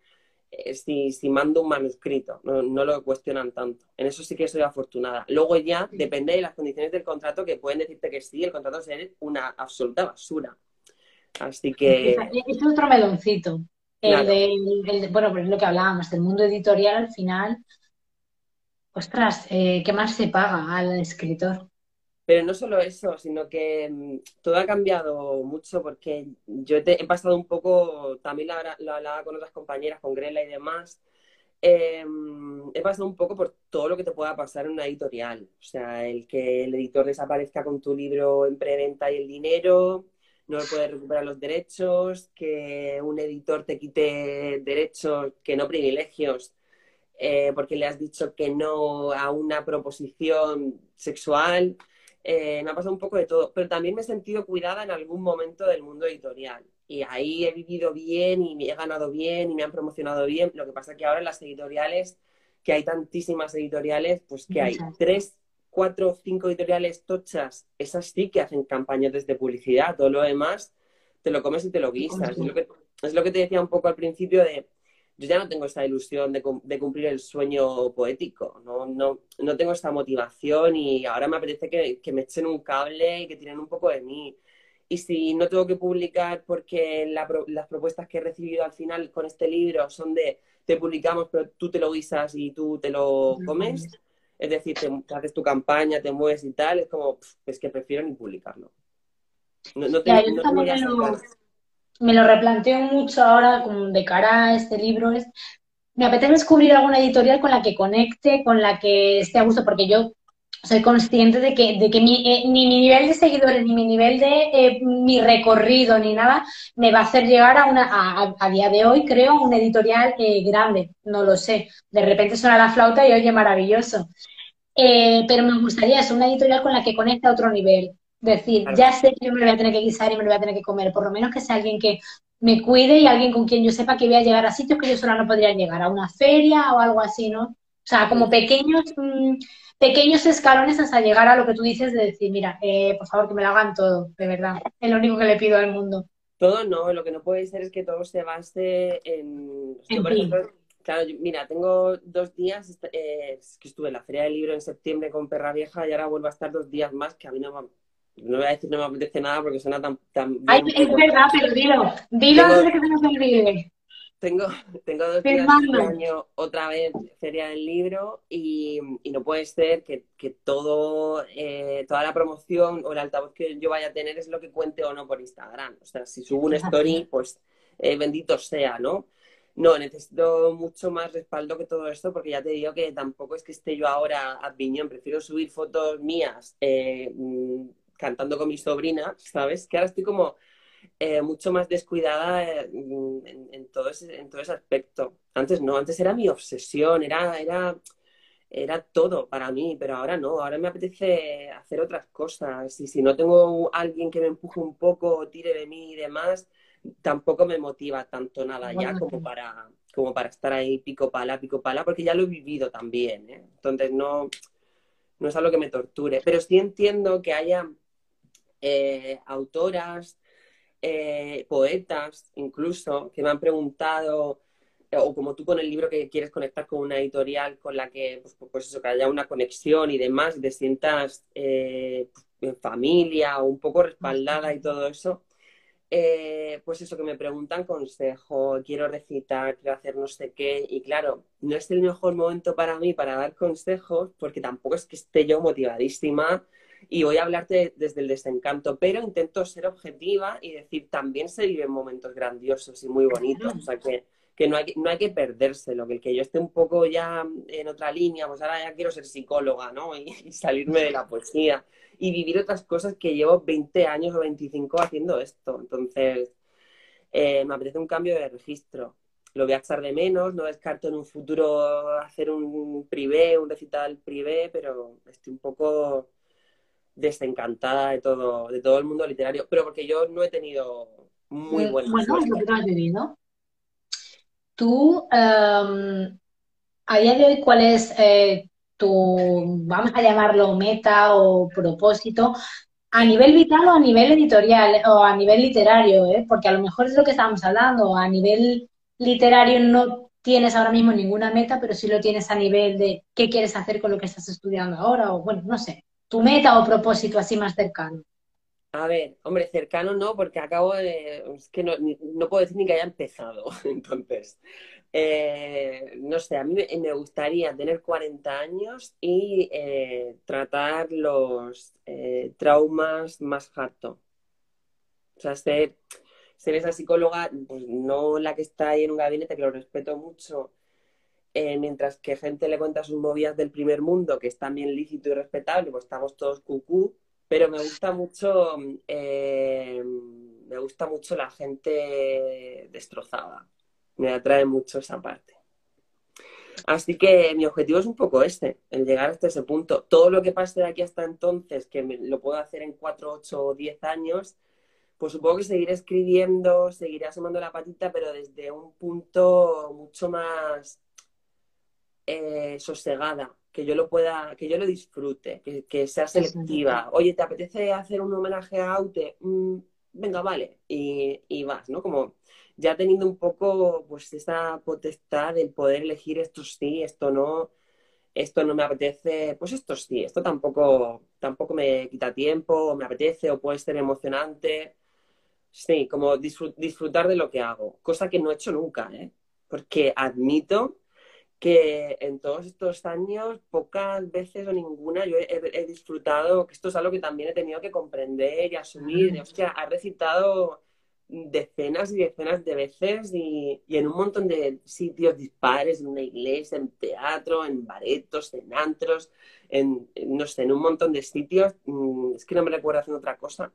eh, si, si mando un manuscrito, no, no, lo cuestionan tanto. En eso sí que soy afortunada. Luego ya depende de las condiciones del contrato que pueden decirte que sí, el contrato es una absoluta basura. Así que... Es otro meloncito. El, de, bueno, pues lo que hablábamos, del mundo editorial al final Ostras, eh, ¿qué más se paga al escritor? Pero no solo eso, sino que mm, todo ha cambiado mucho porque yo he, pasado un poco, también lo, hablaba con otras compañeras, con Grela y demás, em, he pasado un poco por todo lo que te pueda pasar en una editorial. O sea, el que el editor desaparezca con tu libro en preventa y el dinero, no puede recuperar los derechos, que un editor te quite derechos, que no privilegios, eh, porque le has dicho que no a una proposición sexual. Eh, me ha pasado un poco de todo, pero también me he sentido cuidada en algún momento del mundo editorial. Y ahí he vivido bien y me he ganado bien y me han promocionado bien. Lo que pasa es que ahora en las editoriales, que hay tantísimas editoriales, pues que hay tres, cuatro, cinco editoriales tochas, esas sí que hacen campañas desde publicidad. Todo lo demás te lo comes y te lo guisas. es lo que te decía un poco al principio de yo ya no tengo esa ilusión de, cumplir el sueño poético, no, no, no, tengo esa motivación y ahora me apetece que, me echen un cable y que tiren un poco de mí. Y si no tengo que publicar porque las propuestas que he recibido al final con este libro son de te publicamos pero tú te lo guisas y tú te lo comes, es decir, te, haces tu campaña, te mueves y tal, es como, es que prefiero ni publicarlo. No, no, me lo replanteo mucho ahora de cara a este libro, es, me apetece descubrir alguna editorial con la que conecte, con la que esté a gusto, porque yo soy consciente de que, de que eh, ni mi nivel de seguidores, ni mi nivel de eh, mi recorrido, ni nada, me va a hacer llegar a una, a, día de hoy, creo, un editorial eh, grande. No lo sé. De repente suena la flauta y oye, maravilloso. pero me gustaría, es una editorial con la que conecte a otro nivel. Decir, ya sé que yo me lo voy a tener que guisar y me lo voy a tener que comer. Por lo menos que sea alguien que me cuide y alguien con quien yo sepa que voy a llegar a sitios que yo sola no podría llegar, a una feria o algo así, ¿no? O sea, como pequeños... Mm, pequeños escalones hasta llegar a lo que tú dices de decir, mira, eh, por favor que me lo hagan todo, de verdad. Es lo único que le pido al mundo. Todo no, lo que no puede ser es que todo se base en... por ejemplo, claro, mira, tengo dos días, eh, que estuve en la Feria del Libro en septiembre con Perra Vieja y ahora vuelvo a estar dos días más, que a mí no me, no voy a decir no me apetece nada porque suena tan... tan Ay, es verdad, pero dilo, dilo antes de que se nos olvide. Tengo, tengo dos días este año otra vez Feria del Libro y, no puede ser que, todo, eh, toda la promoción o el altavoz que yo vaya a tener es lo que cuente o no por Instagram. O sea, si subo una story, pues eh, bendito sea, ¿no? No, necesito mucho más respaldo que todo esto porque ya te digo que tampoco es que esté yo ahora a piñón. Prefiero subir fotos mías eh, mm, cantando con mi sobrina, ¿sabes? Que ahora estoy como eh, mucho más descuidada eh, en, todo ese, en todo ese aspecto. Antes no, antes era mi obsesión, era, era, era todo para mí, pero ahora no, ahora me apetece hacer otras cosas. Y si no tengo alguien que me empuje un poco, tire de mí y demás, tampoco me motiva tanto nada ya como para, como para estar ahí pico pala, pico pala, porque ya lo he vivido también. ¿eh? Entonces no, no es algo que me torture. Pero sí entiendo que haya autoras eh, poetas incluso que me han preguntado, eh, o como tú con el libro que quieres conectar con una editorial con la que, pues, pues, pues eso, que haya una conexión y demás, y te sientas eh, en familia o un poco respaldada y todo eso, pues eso que me preguntan consejo, quiero recitar, quiero hacer no sé qué, y claro, no es el mejor momento para mí para dar consejos, porque tampoco es que esté yo motivadísima y voy a hablarte desde el desencanto, pero intento ser objetiva y decir, también se viven momentos grandiosos y muy bonitos, o sea que, que no, hay, no hay que perdérselo, que el que yo esté un poco ya en otra línea, pues ahora ya quiero ser psicóloga, ¿no? Y, salirme de la poesía y vivir otras cosas que llevo 20 años o 25 haciendo esto, entonces eh, me apetece un cambio de registro. Lo voy a echar de menos, no descarto en un futuro hacer un privé, un recital privé, pero estoy un poco desencantada de todo, de todo el mundo literario, pero porque yo no he tenido muy buena Bueno, lo que tú has vivido. Tú, a día de hoy, ¿cuál es eh, tu, vamos a llamarlo meta o propósito a nivel vital o a nivel editorial o a nivel literario, ¿eh? porque a lo mejor es lo que estábamos hablando, a nivel literario no tienes ahora mismo ninguna meta, pero sí lo tienes a nivel de qué quieres hacer con lo que estás estudiando ahora o bueno, no sé tu meta o propósito así más cercano? A ver, hombre, cercano no, porque acabo de. Es que no, no puedo decir ni que haya empezado. Entonces, eh, no sé, a mí me gustaría tener 40 años y eh, tratar los eh, traumas más harto. O sea, ser, ser esa psicóloga, pues no la que está ahí en un gabinete, que lo respeto mucho, eh, mientras que gente le cuenta sus movidas del primer mundo, que es también lícito y respetable, pues estamos todos cucú, pero me gusta mucho, eh, me gusta mucho la gente destrozada, me atrae mucho esa parte. Así que mi objetivo es un poco este, el llegar hasta ese punto. Todo lo que pase de aquí hasta entonces, que lo puedo hacer en 4, 8 o 10 años, pues supongo que seguiré escribiendo, seguiré asomando la patita, pero desde un punto mucho más eh, sosegada, que yo lo pueda, que yo lo disfrute, que, sea selectiva. Oye, ¿te apetece hacer un homenaje a Aute? Mm, venga, vale, y, vas, ¿no? Como ya teniendo un poco pues esa potestad del poder elegir esto sí, esto no, esto no me apetece, pues esto sí, esto tampoco, tampoco me quita tiempo, me apetece o puede ser emocionante. Sí, como disfrutar de lo que hago, cosa que no he hecho nunca, ¿eh? Porque admito que en todos estos años, pocas veces o ninguna, yo he, disfrutado, que esto es algo que también he tenido que comprender y asumir, de, hostia, has recitado decenas y decenas de veces y, en un montón de sitios dispares, en una iglesia, en teatro, en baretos, en antros, en, no sé, en un montón de sitios. Mm, es que no me recuerdo haciendo otra cosa.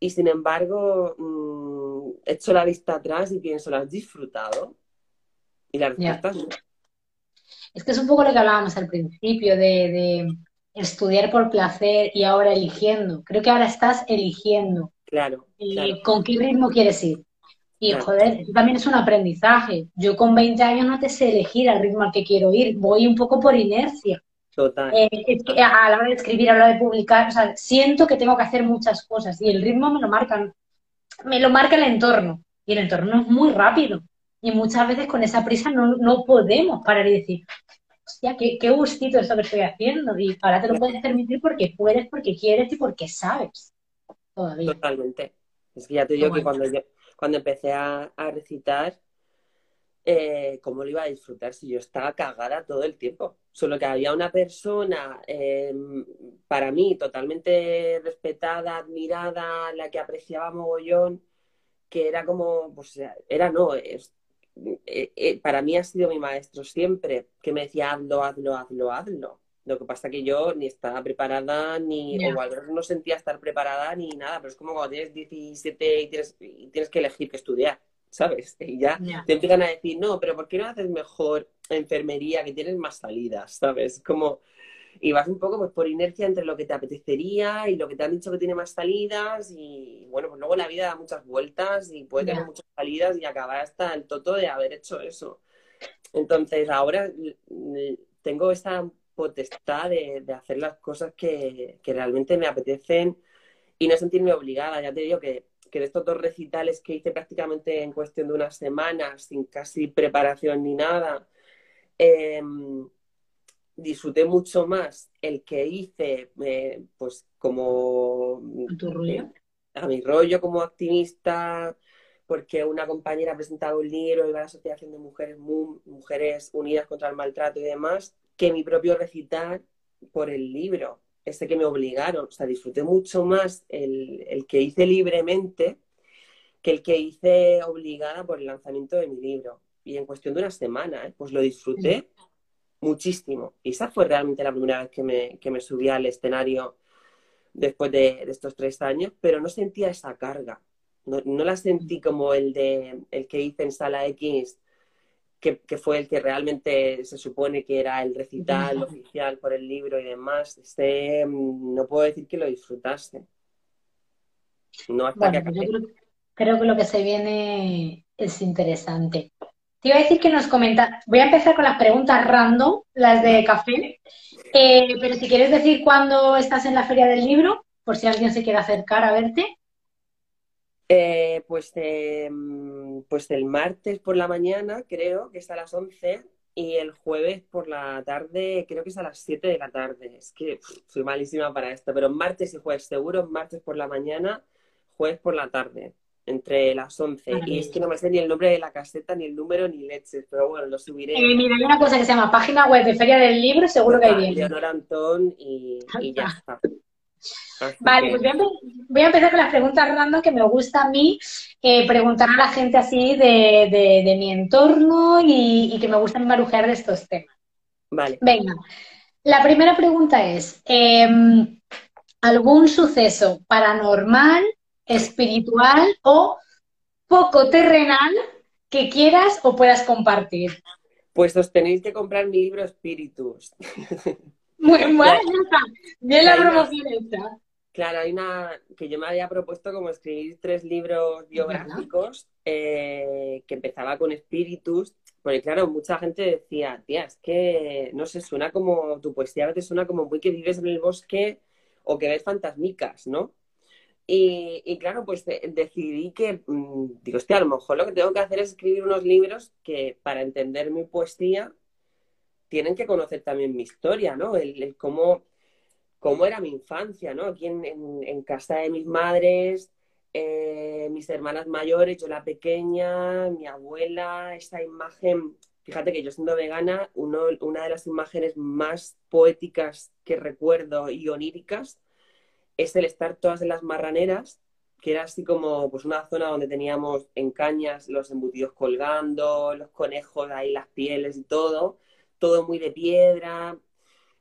Y sin embargo, mm, he hecho la vista atrás y pienso, ¿lo has disfrutado? Y la respuesta es que es un poco lo que hablábamos al principio de, estudiar por placer y ahora eligiendo. Creo que ahora estás eligiendo. Claro. Y con qué ritmo quieres ir. Y joder, eso también es un aprendizaje. Yo con 20 años no te sé elegir al ritmo al que quiero ir, voy un poco por inercia. Total. Eh, a la hora de escribir, a la hora de publicar, o sea, siento que tengo que hacer muchas cosas y el ritmo me lo marcan, me lo marca el entorno. Y el entorno es muy rápido. Y muchas veces con esa prisa no, no podemos parar y decir, hostia, qué, qué gustito esto que estoy haciendo. Y ahora te lo puedes permitir porque puedes, porque quieres y porque sabes. Todavía. Totalmente. Es que ya te digo que cuando, yo, cuando empecé a, a recitar, eh, ¿cómo lo iba a disfrutar si yo estaba cagada todo el tiempo? Solo que había una persona, em, para mí, totalmente respetada, admirada, la que apreciaba mogollón, que era como, pues era no, es, eh, eh, para mí ha sido mi maestro siempre, que me decía, hazlo, hazlo, hazlo, hazlo. Lo que pasa que yo ni estaba preparada, ni, o al no sentía estar preparada ni nada, pero es como cuando tienes 17 y tienes, y tienes que elegir qué estudiar, ¿sabes? Y ya te empiezan a decir, no, pero ¿por qué no haces mejor enfermería, que tienes más salidas, ¿sabes? Como, y vas un poco pues por inercia entre lo que te apetecería y lo que te han dicho que tiene más salidas y bueno, pues luego la vida da muchas vueltas y puede tener muchas salidas y acabar hasta el toto de haber hecho eso. Entonces ahora tengo esa potestad de, hacer las cosas que, realmente me apetecen y no sentirme obligada. Ya te digo que, que de estos dos recitales que hice prácticamente en cuestión de unas semanas, sin casi preparación ni nada, eh, disfruté mucho más el que hice, eh, pues como... Eh, a mi rollo como activista, porque una compañera presentaba un libro, iba a la Asociación de Mujeres Mujeres Unidas contra el Maltrato y demás, que mi propio recitar por el libro, ese que me obligaron. O sea, disfruté mucho más el, que hice libremente que el que hice obligada por el lanzamiento de mi libro. Y en cuestión de una semana, ¿eh? pues lo disfruté muchísimo. Y esa fue realmente la primera vez que me, que me subí al escenario después de, estos tres años, pero no sentía esa carga. No, la sentí como el, de, el que hice en Sala X, que, fue el que realmente se supone que era el recital oficial por el libro y demás. Este, mm, no puedo decir que lo disfrutaste. No hasta que creo que lo que se viene es interesante. Te iba a decir que nos comenta, voy a empezar con las preguntas random, las de café, eh, pero si quieres decir cuándo estás en la feria del libro, por si alguien se quiere acercar a verte. Eh, pues, em, pues el martes por la mañana, creo que es a las 11, y el jueves por la tarde, creo que es a las 7 de la tarde. Es que soy malísima para esto, pero martes y jueves seguro, martes por la mañana, jueves por la tarde entre las 11. Y es que no me sé ni el nombre de la caseta, ni el número, ni leches, pero bueno, lo subiré. Eh, mira, hay una cosa que se llama página web de Feria del Libro, seguro que hay bien. Leonor Antón y, ya está. vale, pues voy a, empezar con las preguntas random que me gusta a mí eh, preguntar a la gente así de, de, mi entorno y, que me gusta marujear de estos temas. Vale. Venga, la primera pregunta es, em, ¿algún suceso paranormal espiritual o poco terrenal que quieras o puedas compartir. Pues os tenéis que comprar mi libro Espíritus. Muy mal, bien la promoción esta. Claro, hay una que yo me había propuesto como escribir tres libros biográficos eh, que empezaba con espíritus, porque claro, mucha gente decía, tía, es que no sé, suena como tu poesía a veces suena como muy que vives en el bosque o que ves fantasmicas, ¿no? Y, claro, pues decidí que, mm, digo, hostia, a lo mejor lo que tengo que hacer es escribir unos libros que para entender mi poesía tienen que conocer también mi historia, ¿no? El, cómo, cómo, era mi infancia, ¿no? Aquí en, casa de mis madres, eh, mis hermanas mayores, yo la pequeña, mi abuela, esa imagen. Fíjate que yo siendo vegana, uno, una de las imágenes más poéticas que recuerdo y oníricas es el estar todas en las marraneras que era así como pues una zona donde teníamos en cañas los embutidos colgando, los conejos ahí, las pieles y todo, todo muy de piedra,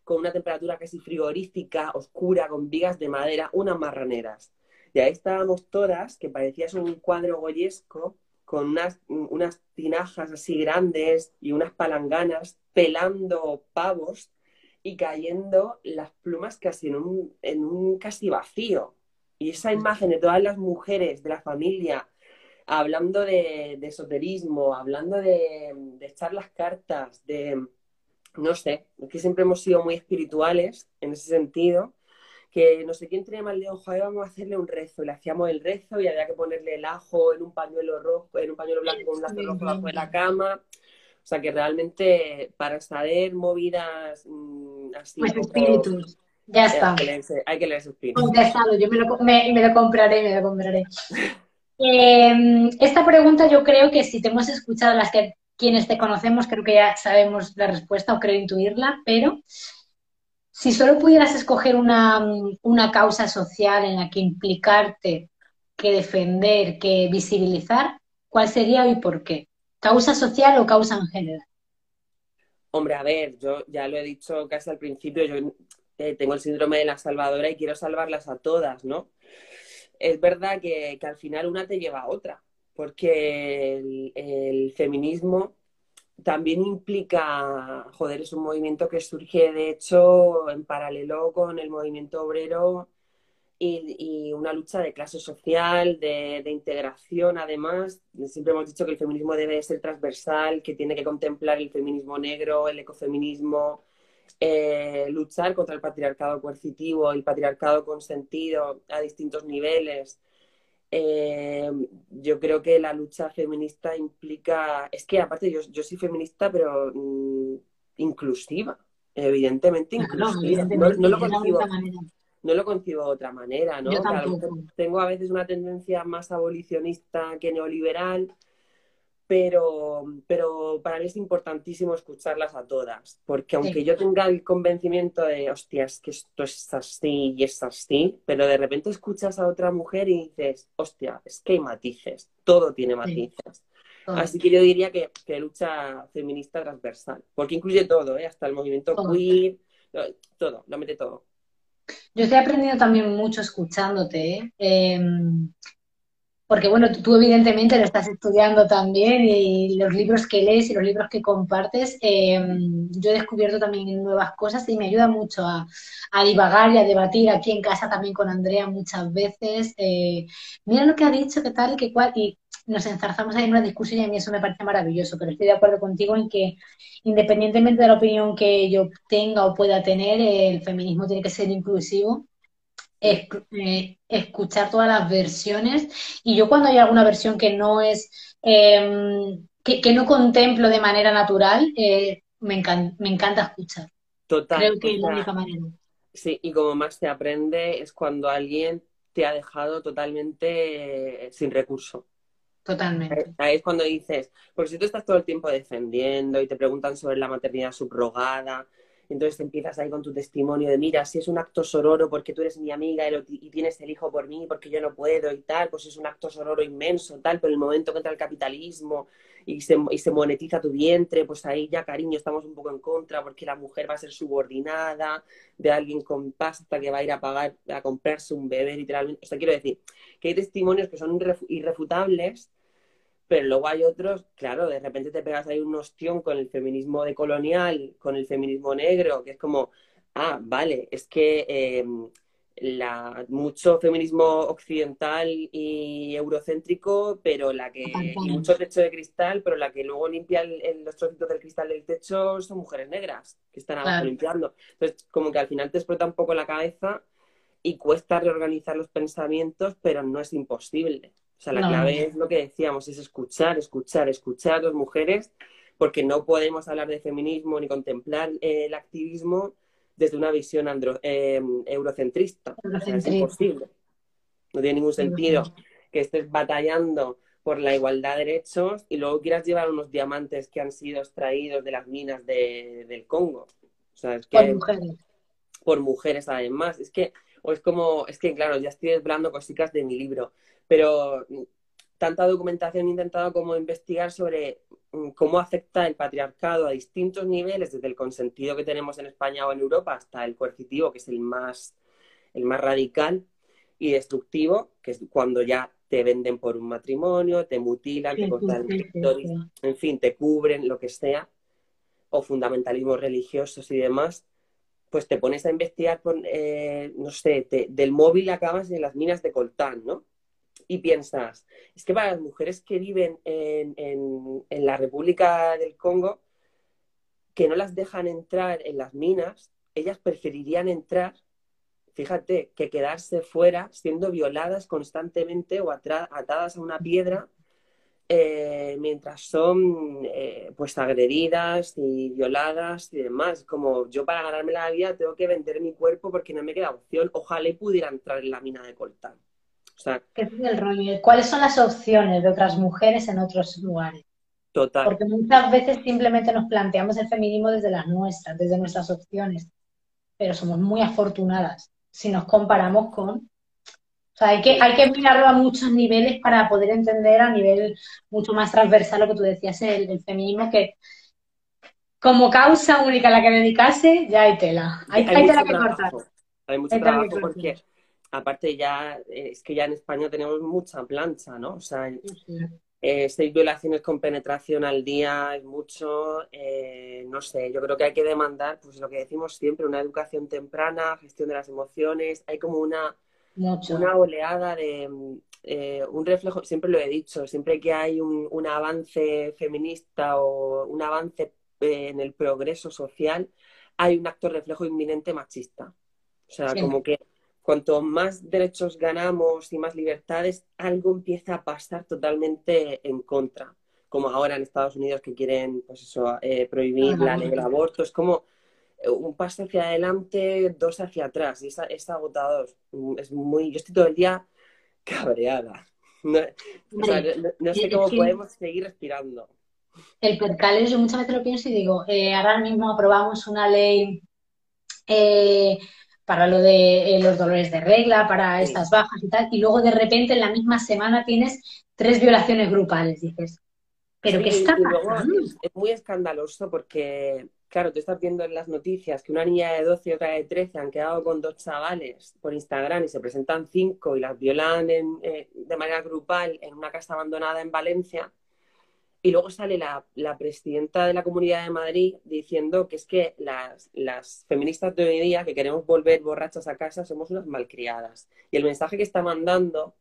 con una temperatura casi frigorífica, oscura, con vigas de madera, unas marraneras. Y ahí estábamos todas, que parecía un cuadro goyesco, con unas, unas tinajas así grandes y unas palanganas, pelando pavos y cayendo las plumas casi en un, en un casi vacío. Y esa imagen de todas las mujeres de la familia hablando de, esoterismo, hablando de, de, echar las cartas, de, no sé, que siempre hemos sido muy espirituales en ese sentido, que no sé quién tenía mal de ojo, ahí vamos a hacerle un rezo, le hacíamos el rezo y había que ponerle el ajo en un pañuelo rojo, en un pañuelo blanco con un lazo rojo bajo de la cama. O sea que realmente para saber movidas mm, así. Pues espíritus. Ya está. Hay que leer, espíritus. yo me lo, me, lo compraré, me lo compraré. Em, esta pregunta yo creo que si te hemos escuchado las que quienes te conocemos, creo que ya sabemos la respuesta o creo intuirla, pero si solo pudieras escoger una, una causa social en la que implicarte, que defender, que visibilizar, ¿cuál sería y por qué? ¿Causa social o causa en general? Hombre, a ver, yo ya lo he dicho casi al principio, yo eh, tengo el síndrome de la salvadora y quiero salvarlas a todas, ¿no? Es verdad que, al final una te lleva a otra, porque el feminismo también implica, joder, es un movimiento que surge, de hecho, en paralelo con el movimiento obrero y, una lucha de clase social, de, integración, además. Siempre hemos dicho que el feminismo debe ser transversal, que tiene que contemplar el feminismo negro, el ecofeminismo, eh, luchar contra el patriarcado coercitivo, el patriarcado consentido a distintos niveles. Eh, yo creo que la lucha feminista implica, es que aparte yo, yo soy feminista, pero mm, inclusiva, evidentemente inclusiva. No, lo concibo, no lo concibo de otra manera, ¿no? tengo a veces una tendencia más abolicionista que neoliberal, pero, pero para mí es importantísimo escucharlas a todas, porque aunque yo tenga el convencimiento de, hostia, es que esto es así y es así, pero de repente escuchas a otra mujer y dices, hostia, es que hay matices, todo tiene matices. Así que yo diría que, que, lucha feminista transversal, porque incluye todo, ¿eh? hasta el movimiento queer, todo, lo mete todo. Yo estoy aprendiendo también mucho escuchándote. ¿eh? Em, porque bueno, tú, evidentemente lo estás estudiando también y los libros que lees y los libros que compartes, em, yo he descubierto también nuevas cosas y me ayuda mucho a, divagar y a debatir aquí en casa también con Andrea muchas veces. Eh, mira lo que ha dicho, qué tal, qué cual, y nos enzarzamos ahí en una discusión y a mí eso me parece maravilloso, pero estoy de acuerdo contigo en que independientemente de la opinión que yo tenga o pueda tener, el feminismo tiene que ser inclusivo eh, escuchar todas las versiones y yo cuando hay alguna versión que no es, em, que, no contemplo de manera natural, eh, me, encanta, escuchar. Total. Creo que es la única manera. Sí, y como más te aprende es cuando alguien te ha dejado totalmente sin recurso. Totalmente. Es cuando dices, porque si tú estás todo el tiempo defendiendo y te preguntan sobre la maternidad subrogada, entonces empiezas ahí con tu testimonio de, mira, si es un acto sororo porque tú eres mi amiga y tienes el hijo por mí porque yo no puedo y tal, pues es un acto sororo inmenso, tal, pero el momento que entra el capitalismo y se, y se monetiza tu vientre, pues ahí ya, cariño, estamos un poco en contra porque la mujer va a ser subordinada de alguien con pasta que va a ir a pagar, a comprarse un bebé literalmente. O sea, quiero decir que hay testimonios que son irrefutables pero luego hay otros, claro, de repente te pegas ahí un ostión con el feminismo decolonial, con el feminismo negro, que es como, ah, vale, es que em, la, mucho feminismo occidental y eurocéntrico, pero la que, y mucho techo de cristal, pero la que luego limpia los trocitos del cristal del techo son mujeres negras, que están abajo limpiando. Entonces, como que al final te explota un poco la cabeza y cuesta reorganizar los pensamientos, pero no es imposible. O sea, la clave es lo que decíamos, es escuchar, escuchar, escuchar a las mujeres, porque no podemos hablar de feminismo ni contemplar eh, el activismo desde una visión em, eurocentrista. es imposible. No tiene ningún sentido que estés batallando por la igualdad de derechos y luego quieras llevar unos diamantes que han sido extraídos de las minas del Congo. O sea, es que, por mujeres. Por mujeres, además. Es que O es como, es que claro, ya estoy desvelando cositas de mi libro, pero tanta documentación he intentado como investigar sobre mm, cómo afecta el patriarcado a distintos niveles, desde el consentido que tenemos en España o en Europa hasta el coercitivo, que es el más, el más radical y destructivo, que es cuando ya te venden por un matrimonio, te mutilan, te cortan el en fin, te cubren, lo que sea, o fundamentalismos religiosos y demás, pues te pones a investigar, con, eh, no sé, del móvil acabas en las minas de coltán, ¿no? Y piensas, es que para las mujeres que viven en, la República del Congo, que no las dejan entrar en las minas, ellas preferirían entrar, fíjate, que quedarse fuera siendo violadas constantemente o atadas a una piedra eh, mientras son eh, pues agredidas y violadas y demás. Como yo para ganarme la vida tengo que vender mi cuerpo porque no me queda opción. Ojalá pudiera entrar en la mina de coltán. ¿Qué es el rollo? ¿Cuáles son las opciones de otras mujeres en otros lugares? Total. Porque muchas veces simplemente nos planteamos el feminismo desde las nuestras, desde nuestras opciones, pero somos muy afortunadas si nos comparamos con... O sea, hay que, hay que mirarlo a muchos niveles para poder entender a nivel mucho más transversal lo que tú decías, el, feminismo, que como causa única a la que dedicarse, ya hay tela. Hay, tela que cortar. Hay mucho trabajo porque aparte ya, eh, es que ya en España tenemos mucha plancha, ¿no? O sea, eh, seis violaciones con penetración al día es mucho, eh, no sé, yo creo que hay que demandar, pues lo que decimos siempre, una educación temprana, gestión de las emociones, hay como una, una oleada de, un reflejo, siempre lo he dicho, siempre que hay un, un avance feminista o un avance en el progreso social, hay un acto reflejo inminente machista. O sea, como que cuanto más derechos ganamos y más libertades, algo empieza a pasar totalmente en contra. Como ahora en Estados Unidos que quieren, pues eso, eh, prohibir la ley del aborto. Es como eh, un paso hacia adelante, dos hacia atrás. Y es, agotador. Es muy... Yo estoy todo el día cabreada. No, sé cómo podemos seguir respirando. El percal yo muchas veces lo pienso y digo, eh, ahora mismo aprobamos una ley para lo de eh, los dolores de regla, para estas bajas y tal, y luego de repente en la misma semana tienes tres violaciones grupales, dices. ¿Pero qué está pasando? Es, muy escandaloso porque, claro, tú estás viendo en las noticias que una niña de 12 y otra de 13 han quedado con dos chavales por Instagram y se presentan cinco y las violan eh, de manera grupal en una casa abandonada en Valencia y luego sale la, presidenta de la Comunidad de Madrid diciendo que es que las, las, feministas de hoy día que queremos volver borrachas a casa somos unas malcriadas. Y el mensaje que está mandando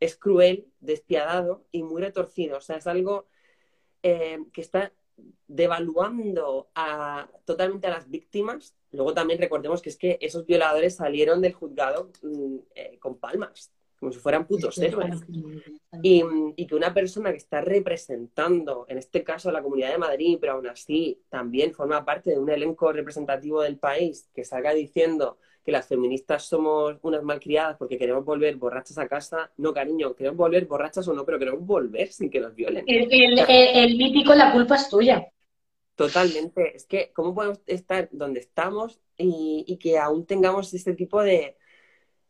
es cruel, despiadado y muy retorcido. O sea, es algo eh, que está devaluando a, totalmente a las víctimas. Luego también recordemos que es que esos violadores salieron del juzgado mm, eh, con palmas como si fueran putos héroes. Y, y, que una persona que está representando, en este caso a la Comunidad de Madrid, pero aún así también forma parte de un elenco representativo del país, que salga diciendo que las feministas somos unas malcriadas porque queremos volver borrachas a casa. No, cariño, queremos volver borrachas o no, pero queremos volver sin que nos violen. El, el, mítico, la culpa es tuya. Totalmente. Es que, ¿cómo podemos estar donde estamos y, y que aún tengamos este tipo de,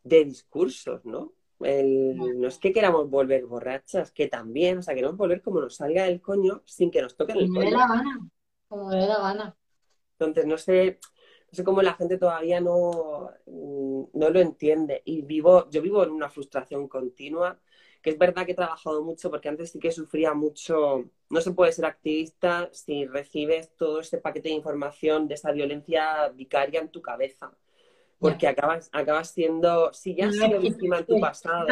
de discursos, ¿no? No es que queramos volver borrachas, que también, o sea, queremos volver como nos salga del coño sin que nos toquen el coño. la gana, como me la gana. Entonces, no sé, no sé cómo la gente todavía no, mm, no lo entiende. Y vivo, yo vivo en una frustración continua, que es verdad que he trabajado mucho porque antes sí que sufría mucho. No se puede ser activista si recibes todo ese paquete de información de esa violencia vicaria en tu cabeza porque acabas, acabas siendo, si ya has sido víctima en tu pasado,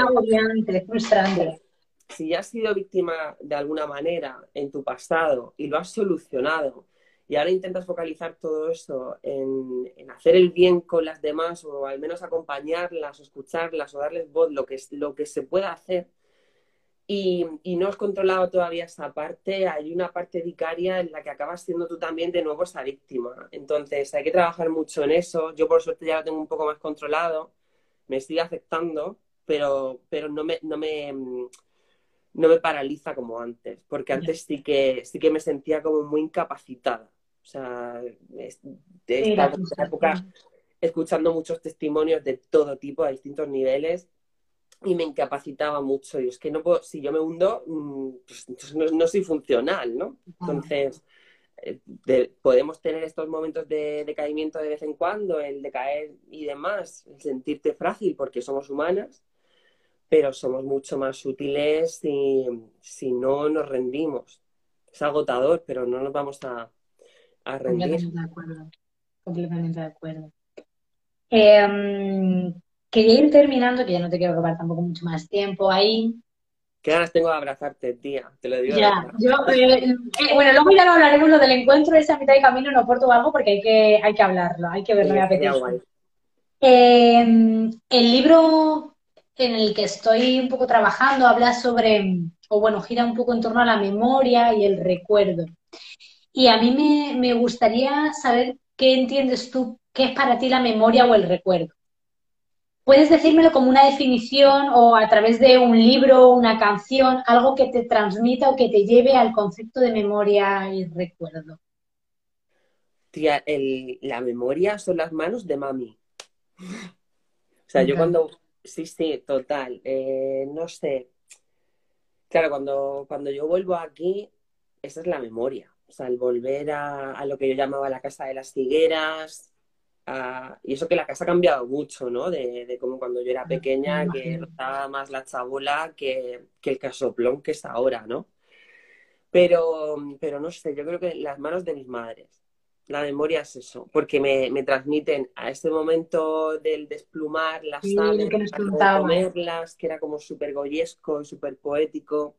si ya has sido víctima de alguna manera en tu pasado y lo has solucionado y ahora intentas focalizar todo eso en, en, hacer el bien con las demás o al menos acompañarlas o escucharlas o darles voz, lo que, lo que se pueda hacer, y, no has controlado todavía esa parte, hay una parte vicaria en la que acabas siendo tú también de nuevo esa víctima. Entonces hay que trabajar mucho en eso. Yo por suerte ya lo tengo un poco más controlado, me sigue afectando, pero, pero no, me, no, me, no me paraliza como antes, porque antes sí que, sí que me sentía como muy incapacitada. O sea, de esta, época escuchando muchos testimonios de todo tipo, a distintos niveles, y me incapacitaba mucho. Y es que no puedo, si yo me hundo, mm, pues no, soy funcional, ¿no? Entonces, eh, podemos tener estos momentos de decaimiento de vez en cuando, el decaer y demás, el sentirte frágil porque somos humanas, pero somos mucho más sutiles si, si no nos rendimos. Es agotador, pero no nos vamos a, a rendir. Completamente de acuerdo. Completamente de acuerdo. Eh, quería ir terminando, que ya no te quiero robar tampoco mucho más tiempo ahí. Qué ganas tengo de abrazarte, tía, te lo digo. Ya, yo, eh, eh, bueno, luego ya lo hablaremos lo del encuentro, esa mitad de camino en Oporto o algo, porque hay que, hay que hablarlo, hay que verlo, sí, eh, el libro en el que estoy un poco trabajando habla sobre, o bueno, gira un poco en torno a la memoria y el recuerdo. Y a mí me, me gustaría saber qué entiendes tú, qué es para ti la memoria o el recuerdo. ¿Puedes decírmelo como una definición o a través de un libro, una canción, algo que te transmita o que te lleve al concepto de memoria y recuerdo? Tía, la memoria son las manos de mami. O sea, yo cuando... Sí, sí, total. Eh, no sé. Claro, cuando, cuando yo vuelvo aquí, esa es la memoria. O sea, el volver a, a lo que yo llamaba la casa de las higueras, y eso que la casa ha cambiado mucho, ¿no? De, de como cuando yo era pequeña, que estaba más la chabola que, que, el casoplón que es ahora, ¿no? Pero, pero no sé, yo creo que las manos de mis madres, la memoria es eso, porque me, me transmiten a este momento del desplumar las sí, comerlas, que era como súper goyesco y súper poético.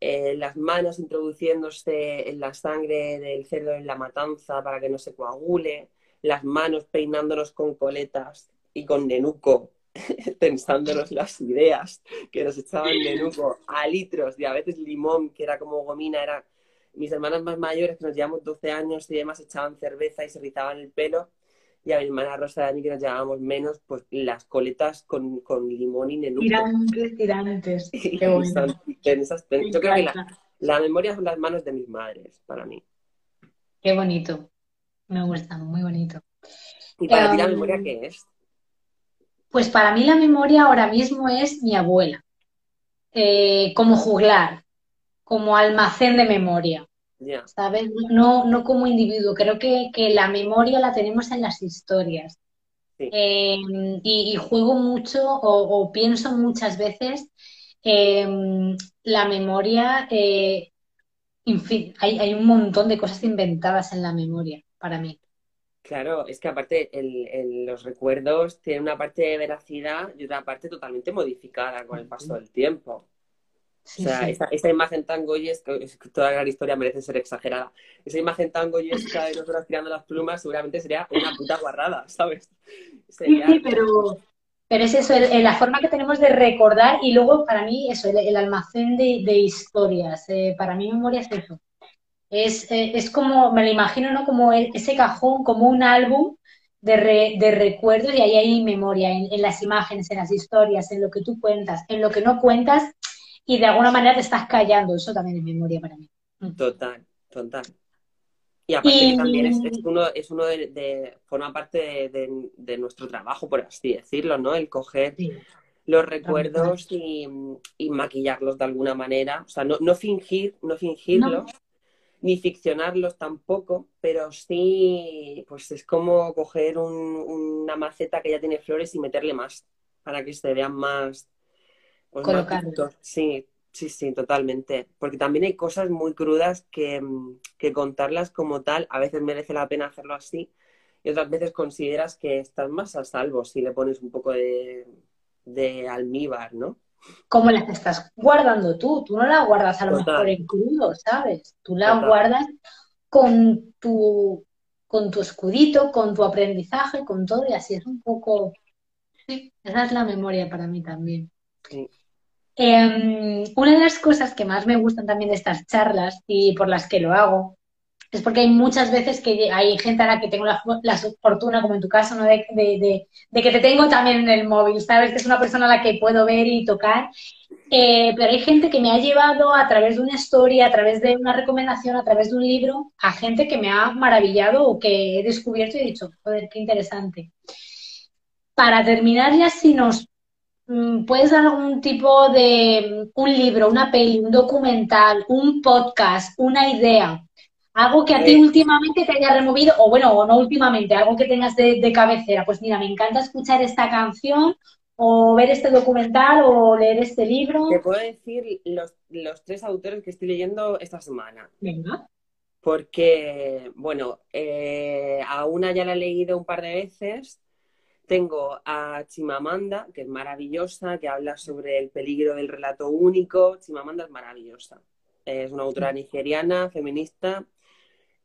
Eh, las manos introduciéndose en la sangre del cerdo en la matanza para que no se coagule las manos peinándonos con coletas y con nenuco, pensándonos las ideas que nos echaban nenuco a litros y a veces limón, que era como gomina, era mis hermanas más mayores, que nos llevamos 12 años y demás, echaban cerveza y se rizaban el pelo, y a mi hermana Rosa de que nos llevábamos menos, pues las coletas con, con limón y nenuco. Tirantes, tirantes. Qué bueno. Yo creo que la, la memoria son las manos de mis madres, para mí. Qué bonito. Me gusta, muy bonito. ¿Y para ti la memoria em, qué es? Pues para mí la memoria ahora mismo es mi abuela, eh, como juglar, como almacén de memoria. ¿Sabes? No, no como individuo. Creo que, la memoria la tenemos en las historias. Em, y, juego mucho o, pienso muchas veces em, la memoria. Eh, en fin, hay, hay un montón de cosas inventadas en la memoria para mí. Claro, es que aparte los recuerdos tienen una parte de veracidad y otra parte totalmente modificada con el paso del tiempo. o sea, Esta, imagen tan goyesca, toda la historia merece ser exagerada. Esa imagen tan goyesca de nosotros tirando las plumas seguramente sería una puta guarrada, ¿sabes? Sí, pero, pero es eso, la forma que tenemos de recordar y luego para mí eso, el, almacén de, historias. Eh, para mí memoria es eso. Es, eh, es como, me lo imagino, ¿no? Como e, ese cajón, como un álbum de, de recuerdos y ahí hay memoria, en, las imágenes, en las historias, en lo que tú cuentas, en lo que no cuentas y de alguna manera te estás callando. Eso también es memoria para mí. Mm. Total, total. Y aparte también es, uno, es uno de, forma parte de, nuestro trabajo, por así decirlo, ¿no? El coger los recuerdos y, maquillarlos de alguna manera. O sea, no, no fingir, no fingirlos, ni ficcionarlos tampoco, pero sí, pues es como coger una maceta que ya tiene flores y meterle más para que se vean más. Pues, sí, sí, sí, totalmente. Porque también hay cosas muy crudas que, que contarlas como tal, a veces merece la pena hacerlo así y otras veces consideras que estás más a salvo si le pones un poco de, de almíbar, ¿no? ¿Cómo las estás guardando tú? Tú no las guardas a lo mejor en crudo, ¿sabes? Tú las guardas con tu, con tu escudito, con tu aprendizaje, con todo, y así es un poco. Sí, esa es la memoria para mí también. Em, una de las cosas que más me gustan también de estas charlas y por las que lo hago es porque hay muchas veces que hay gente a la que tengo la, fortuna, como en tu caso, ¿no? De, que te tengo también en el móvil, ¿sabes? Que es una persona a la que puedo ver y tocar. eh, pero hay gente que me ha llevado a través de una historia, a través de una recomendación, a través de un libro, a gente que me ha maravillado o que he descubierto y he dicho, joder, qué interesante. Para terminar ya, si nos mm, puedes dar algún tipo de un libro, una peli, un documental, un podcast, una idea, algo que a ti últimamente te haya removido, o bueno, o no últimamente, algo que tengas de, de cabecera. Pues mira, me encanta escuchar esta canción o ver este documental o leer este libro. Te puedo decir los, tres autores que estoy leyendo esta semana. Venga. Porque, bueno, eh, a una ya la he leído un par de veces. Tengo a Chimamanda, que es maravillosa, que habla sobre el peligro del relato único. Chimamanda es maravillosa. Es una autora nigeriana, feminista,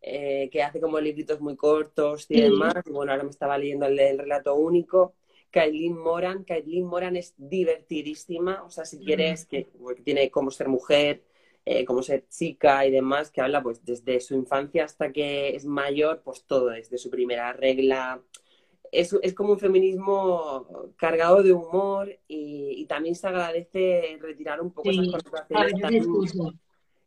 eh, que hace como libritos muy cortos y demás. bueno, ahora me estaba leyendo el del relato único. Kailin Moran. Kailin Moran es divertidísima, o sea, si quieres, que, tiene cómo ser mujer, eh, cómo ser chica y demás, que habla pues desde su infancia hasta que es mayor, pues todo, desde su primera regla. Es, es como un feminismo cargado de humor y, también se agradece retirar un poco esas conversaciones eh,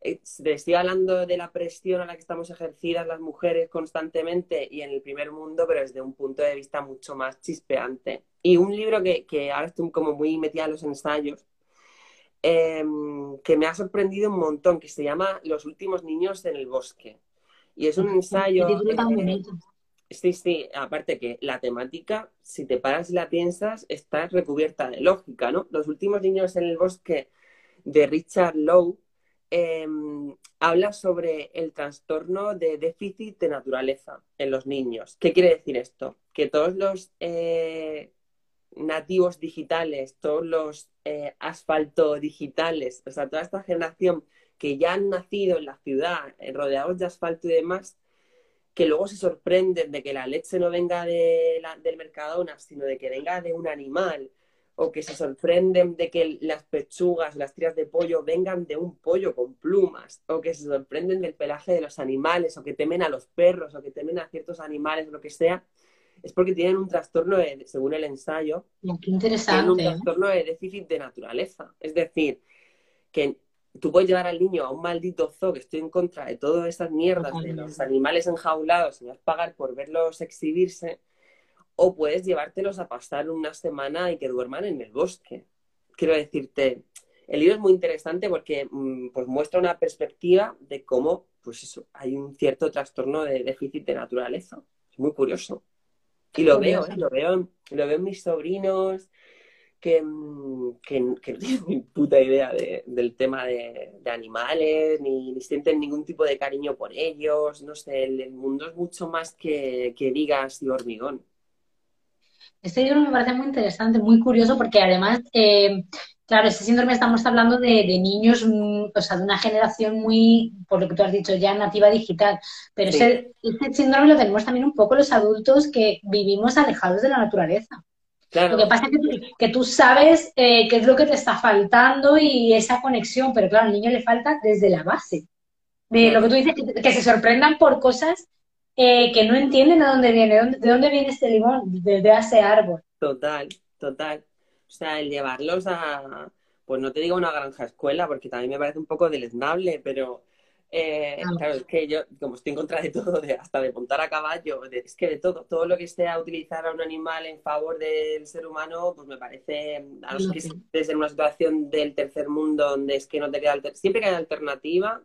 estoy hablando de la presión a la que estamos ejercidas las mujeres constantemente y en el primer mundo, pero desde un punto de vista mucho más chispeante. Y un libro que, que ahora estoy como muy metida en los ensayos, em, que me ha sorprendido un montón, que se llama Los últimos niños en el bosque. Y es un ensayo... Sí, sí, aparte que la temática, si te paras y la piensas, está recubierta de lógica, ¿no? Los últimos niños en el bosque de Richard Lowe Em, habla sobre el trastorno de déficit de naturaleza en los niños. ¿Qué quiere decir esto? Que todos los eh, nativos digitales, todos los eh, asfalto digitales, o sea, toda esta generación que ya han nacido en la ciudad, eh, rodeados de asfalto y demás, que luego se sorprenden de que la leche no venga de del Mercadona, sino de que venga de un animal, o que se sorprenden de que las pechugas, las tiras de pollo vengan de un pollo con plumas, o que se sorprenden del pelaje de los animales, o que temen a los perros, o que temen a ciertos animales, lo que sea, es porque tienen un trastorno, de, según el ensayo, Qué interesante. un trastorno de déficit de naturaleza. Es decir, que tú puedes llevar al niño a un maldito zoo, que estoy en contra de todas esas mierdas de los animales enjaulados y vas a pagar por verlos exhibirse, o puedes llevártelos a pasar una semana y que duerman en el bosque. Quiero decirte, el libro es muy interesante porque mm, pues, muestra una perspectiva de cómo pues eso, hay un cierto trastorno de déficit de naturaleza. Es muy curioso. Y lo veo, ¿eh? lo veo, lo veo en mis sobrinos que, mm, que, no tienen ni puta idea del tema de, animales, ni, sienten ningún tipo de cariño por ellos. No sé, el, mundo es mucho más que, que vigas y hormigón. Este libro me parece muy interesante, muy curioso, porque además, eh, claro, este síndrome estamos hablando de, niños, mm, o sea, de una generación muy, por lo que tú has dicho, ya nativa digital, pero ese, este síndrome lo tenemos también un poco los adultos que vivimos alejados de la naturaleza. Lo que pasa es que, tú sabes eh, qué es lo que te está faltando y esa conexión, pero claro, al niño le falta desde la base. De lo que tú dices, que se sorprendan por cosas eh, que no entienden de dónde viene, de dónde viene este limón, desde ese árbol. Total, total. O sea, el llevarlos a, pues no te digo una granja escuela, porque también me parece un poco deleznable, pero eh, claro, es que yo, como estoy en contra de todo, de, hasta de montar a caballo, es que de todo, todo lo que sea utilizar a un animal en favor del ser humano, pues me parece, a los que estés en una situación del tercer mundo donde es que no te queda, siempre que hay alternativa,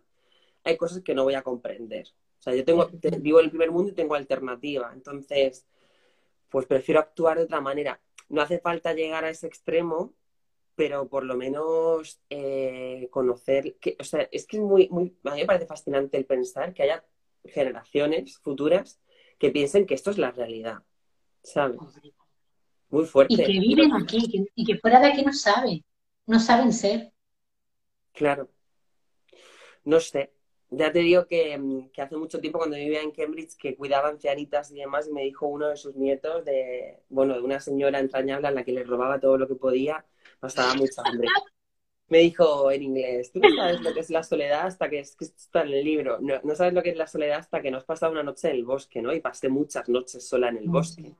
hay cosas que no voy a comprender. O sea, yo tengo, vivo en el primer mundo y tengo alternativa. Entonces, pues prefiero actuar de otra manera. No hace falta llegar a ese extremo, pero por lo menos eh, conocer, que, o sea, es que es muy, muy, a mí me parece fascinante el pensar que haya generaciones futuras que piensen que esto es la realidad, ¿sabes? Muy fuerte. Y que viven aquí, y que fuera de aquí no saben, no saben ser. Claro. No sé, ya te digo mm, que, hace mucho tiempo cuando vivía en Cambridge que cuidaba ancianitas y demás y me dijo uno de sus nietos de, bueno, de una señora entrañable a la que le robaba todo lo que podía, pasaba mucha hambre. Me dijo en inglés, tú no sabes lo que es la soledad hasta que, es, que está en el libro, no, no, sabes lo que es la soledad hasta que no has pasado una noche en el bosque, ¿no? Y pasé muchas noches sola en el bosque.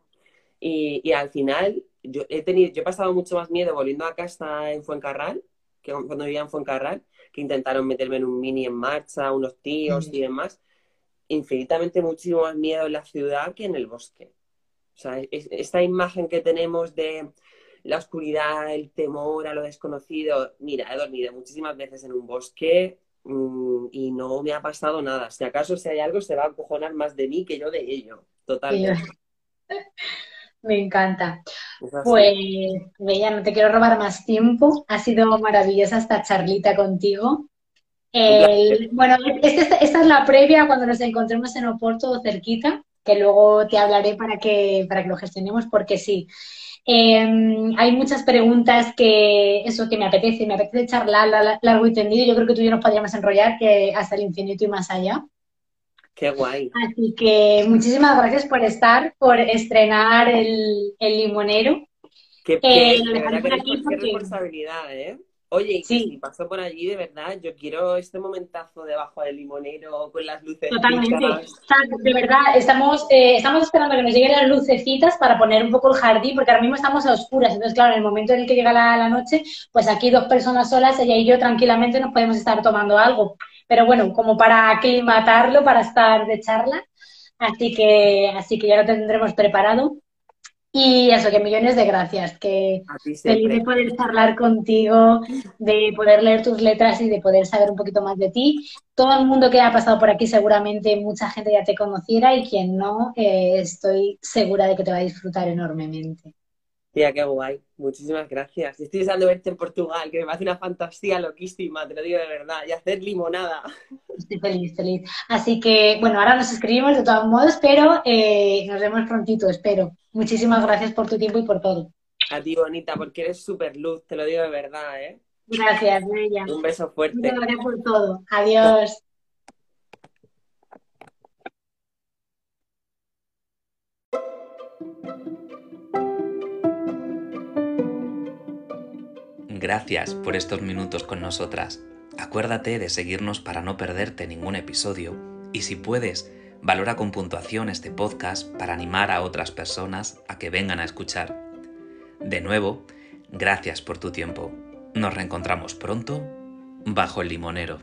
Y, y al final yo he, tenido, yo he pasado mucho más miedo volviendo a casa en Fuencarral que cuando vivía en Fuencarral, que intentaron meterme en un mini en marcha, unos tíos y demás, infinitamente muchísimo más miedo en la ciudad que en el bosque. O sea, esta imagen que tenemos de la oscuridad, el temor a lo desconocido, mira, he dormido muchísimas veces en un bosque mm, y no me ha pasado nada. Si acaso si hay algo se va a acojonar más de mí que yo de ello. Totalmente. Me encanta. Pues, Bella, no te quiero robar más tiempo. Ha sido maravillosa esta charlita contigo. bueno, este, esta es la previa cuando nos encontremos en Oporto cerquita, que luego te hablaré para que, para que lo gestionemos, porque sí. Em, hay muchas preguntas que eso que me apetece, me apetece charlar largo y tendido. Yo creo que tú y yo nos podríamos enrollar que hasta el infinito y más allá. Qué guay. Así que muchísimas gracias por estar, por estrenar el, limonero. Qué, eh, responsabilidad, ¿eh? Oye, si paso por allí, de verdad, yo quiero este momentazo debajo del limonero con las luces. Totalmente. de verdad, estamos, eh, estamos esperando que nos lleguen las lucecitas para poner un poco el jardín, porque ahora mismo estamos a oscuras. Entonces, claro, en el momento en el que llega la, la noche, pues aquí dos personas solas, ella y yo tranquilamente nos podemos estar tomando algo pero bueno, como para aclimatarlo, para estar de charla. Así que, así que ya lo tendremos preparado. Y eso, que millones de gracias, que feliz de poder charlar contigo, de poder leer tus letras y de poder saber un poquito más de ti. Todo el mundo que ha pasado por aquí seguramente mucha gente ya te conociera y quien no, eh, estoy segura de que te va a disfrutar enormemente. Tía, qué guay. Muchísimas gracias. Estoy deseando verte en Portugal, que me parece una fantasía loquísima, te lo digo de verdad. Y hacer limonada. Estoy feliz, feliz. Así que, bueno, ahora nos escribimos de todos modos, pero eh, nos vemos prontito, espero. Muchísimas gracias por tu tiempo y por todo. A ti, bonita, porque eres súper luz, te lo digo de verdad, ¿eh? Gracias, Bella. Un beso fuerte. Gracias por todo. Adiós. Gracias por estos minutos con nosotras. Acuérdate de seguirnos para no perderte ningún episodio y si puedes, valora con puntuación este podcast para animar a otras personas a que vengan a escuchar. De nuevo, gracias por tu tiempo. Nos reencontramos pronto bajo el limonero.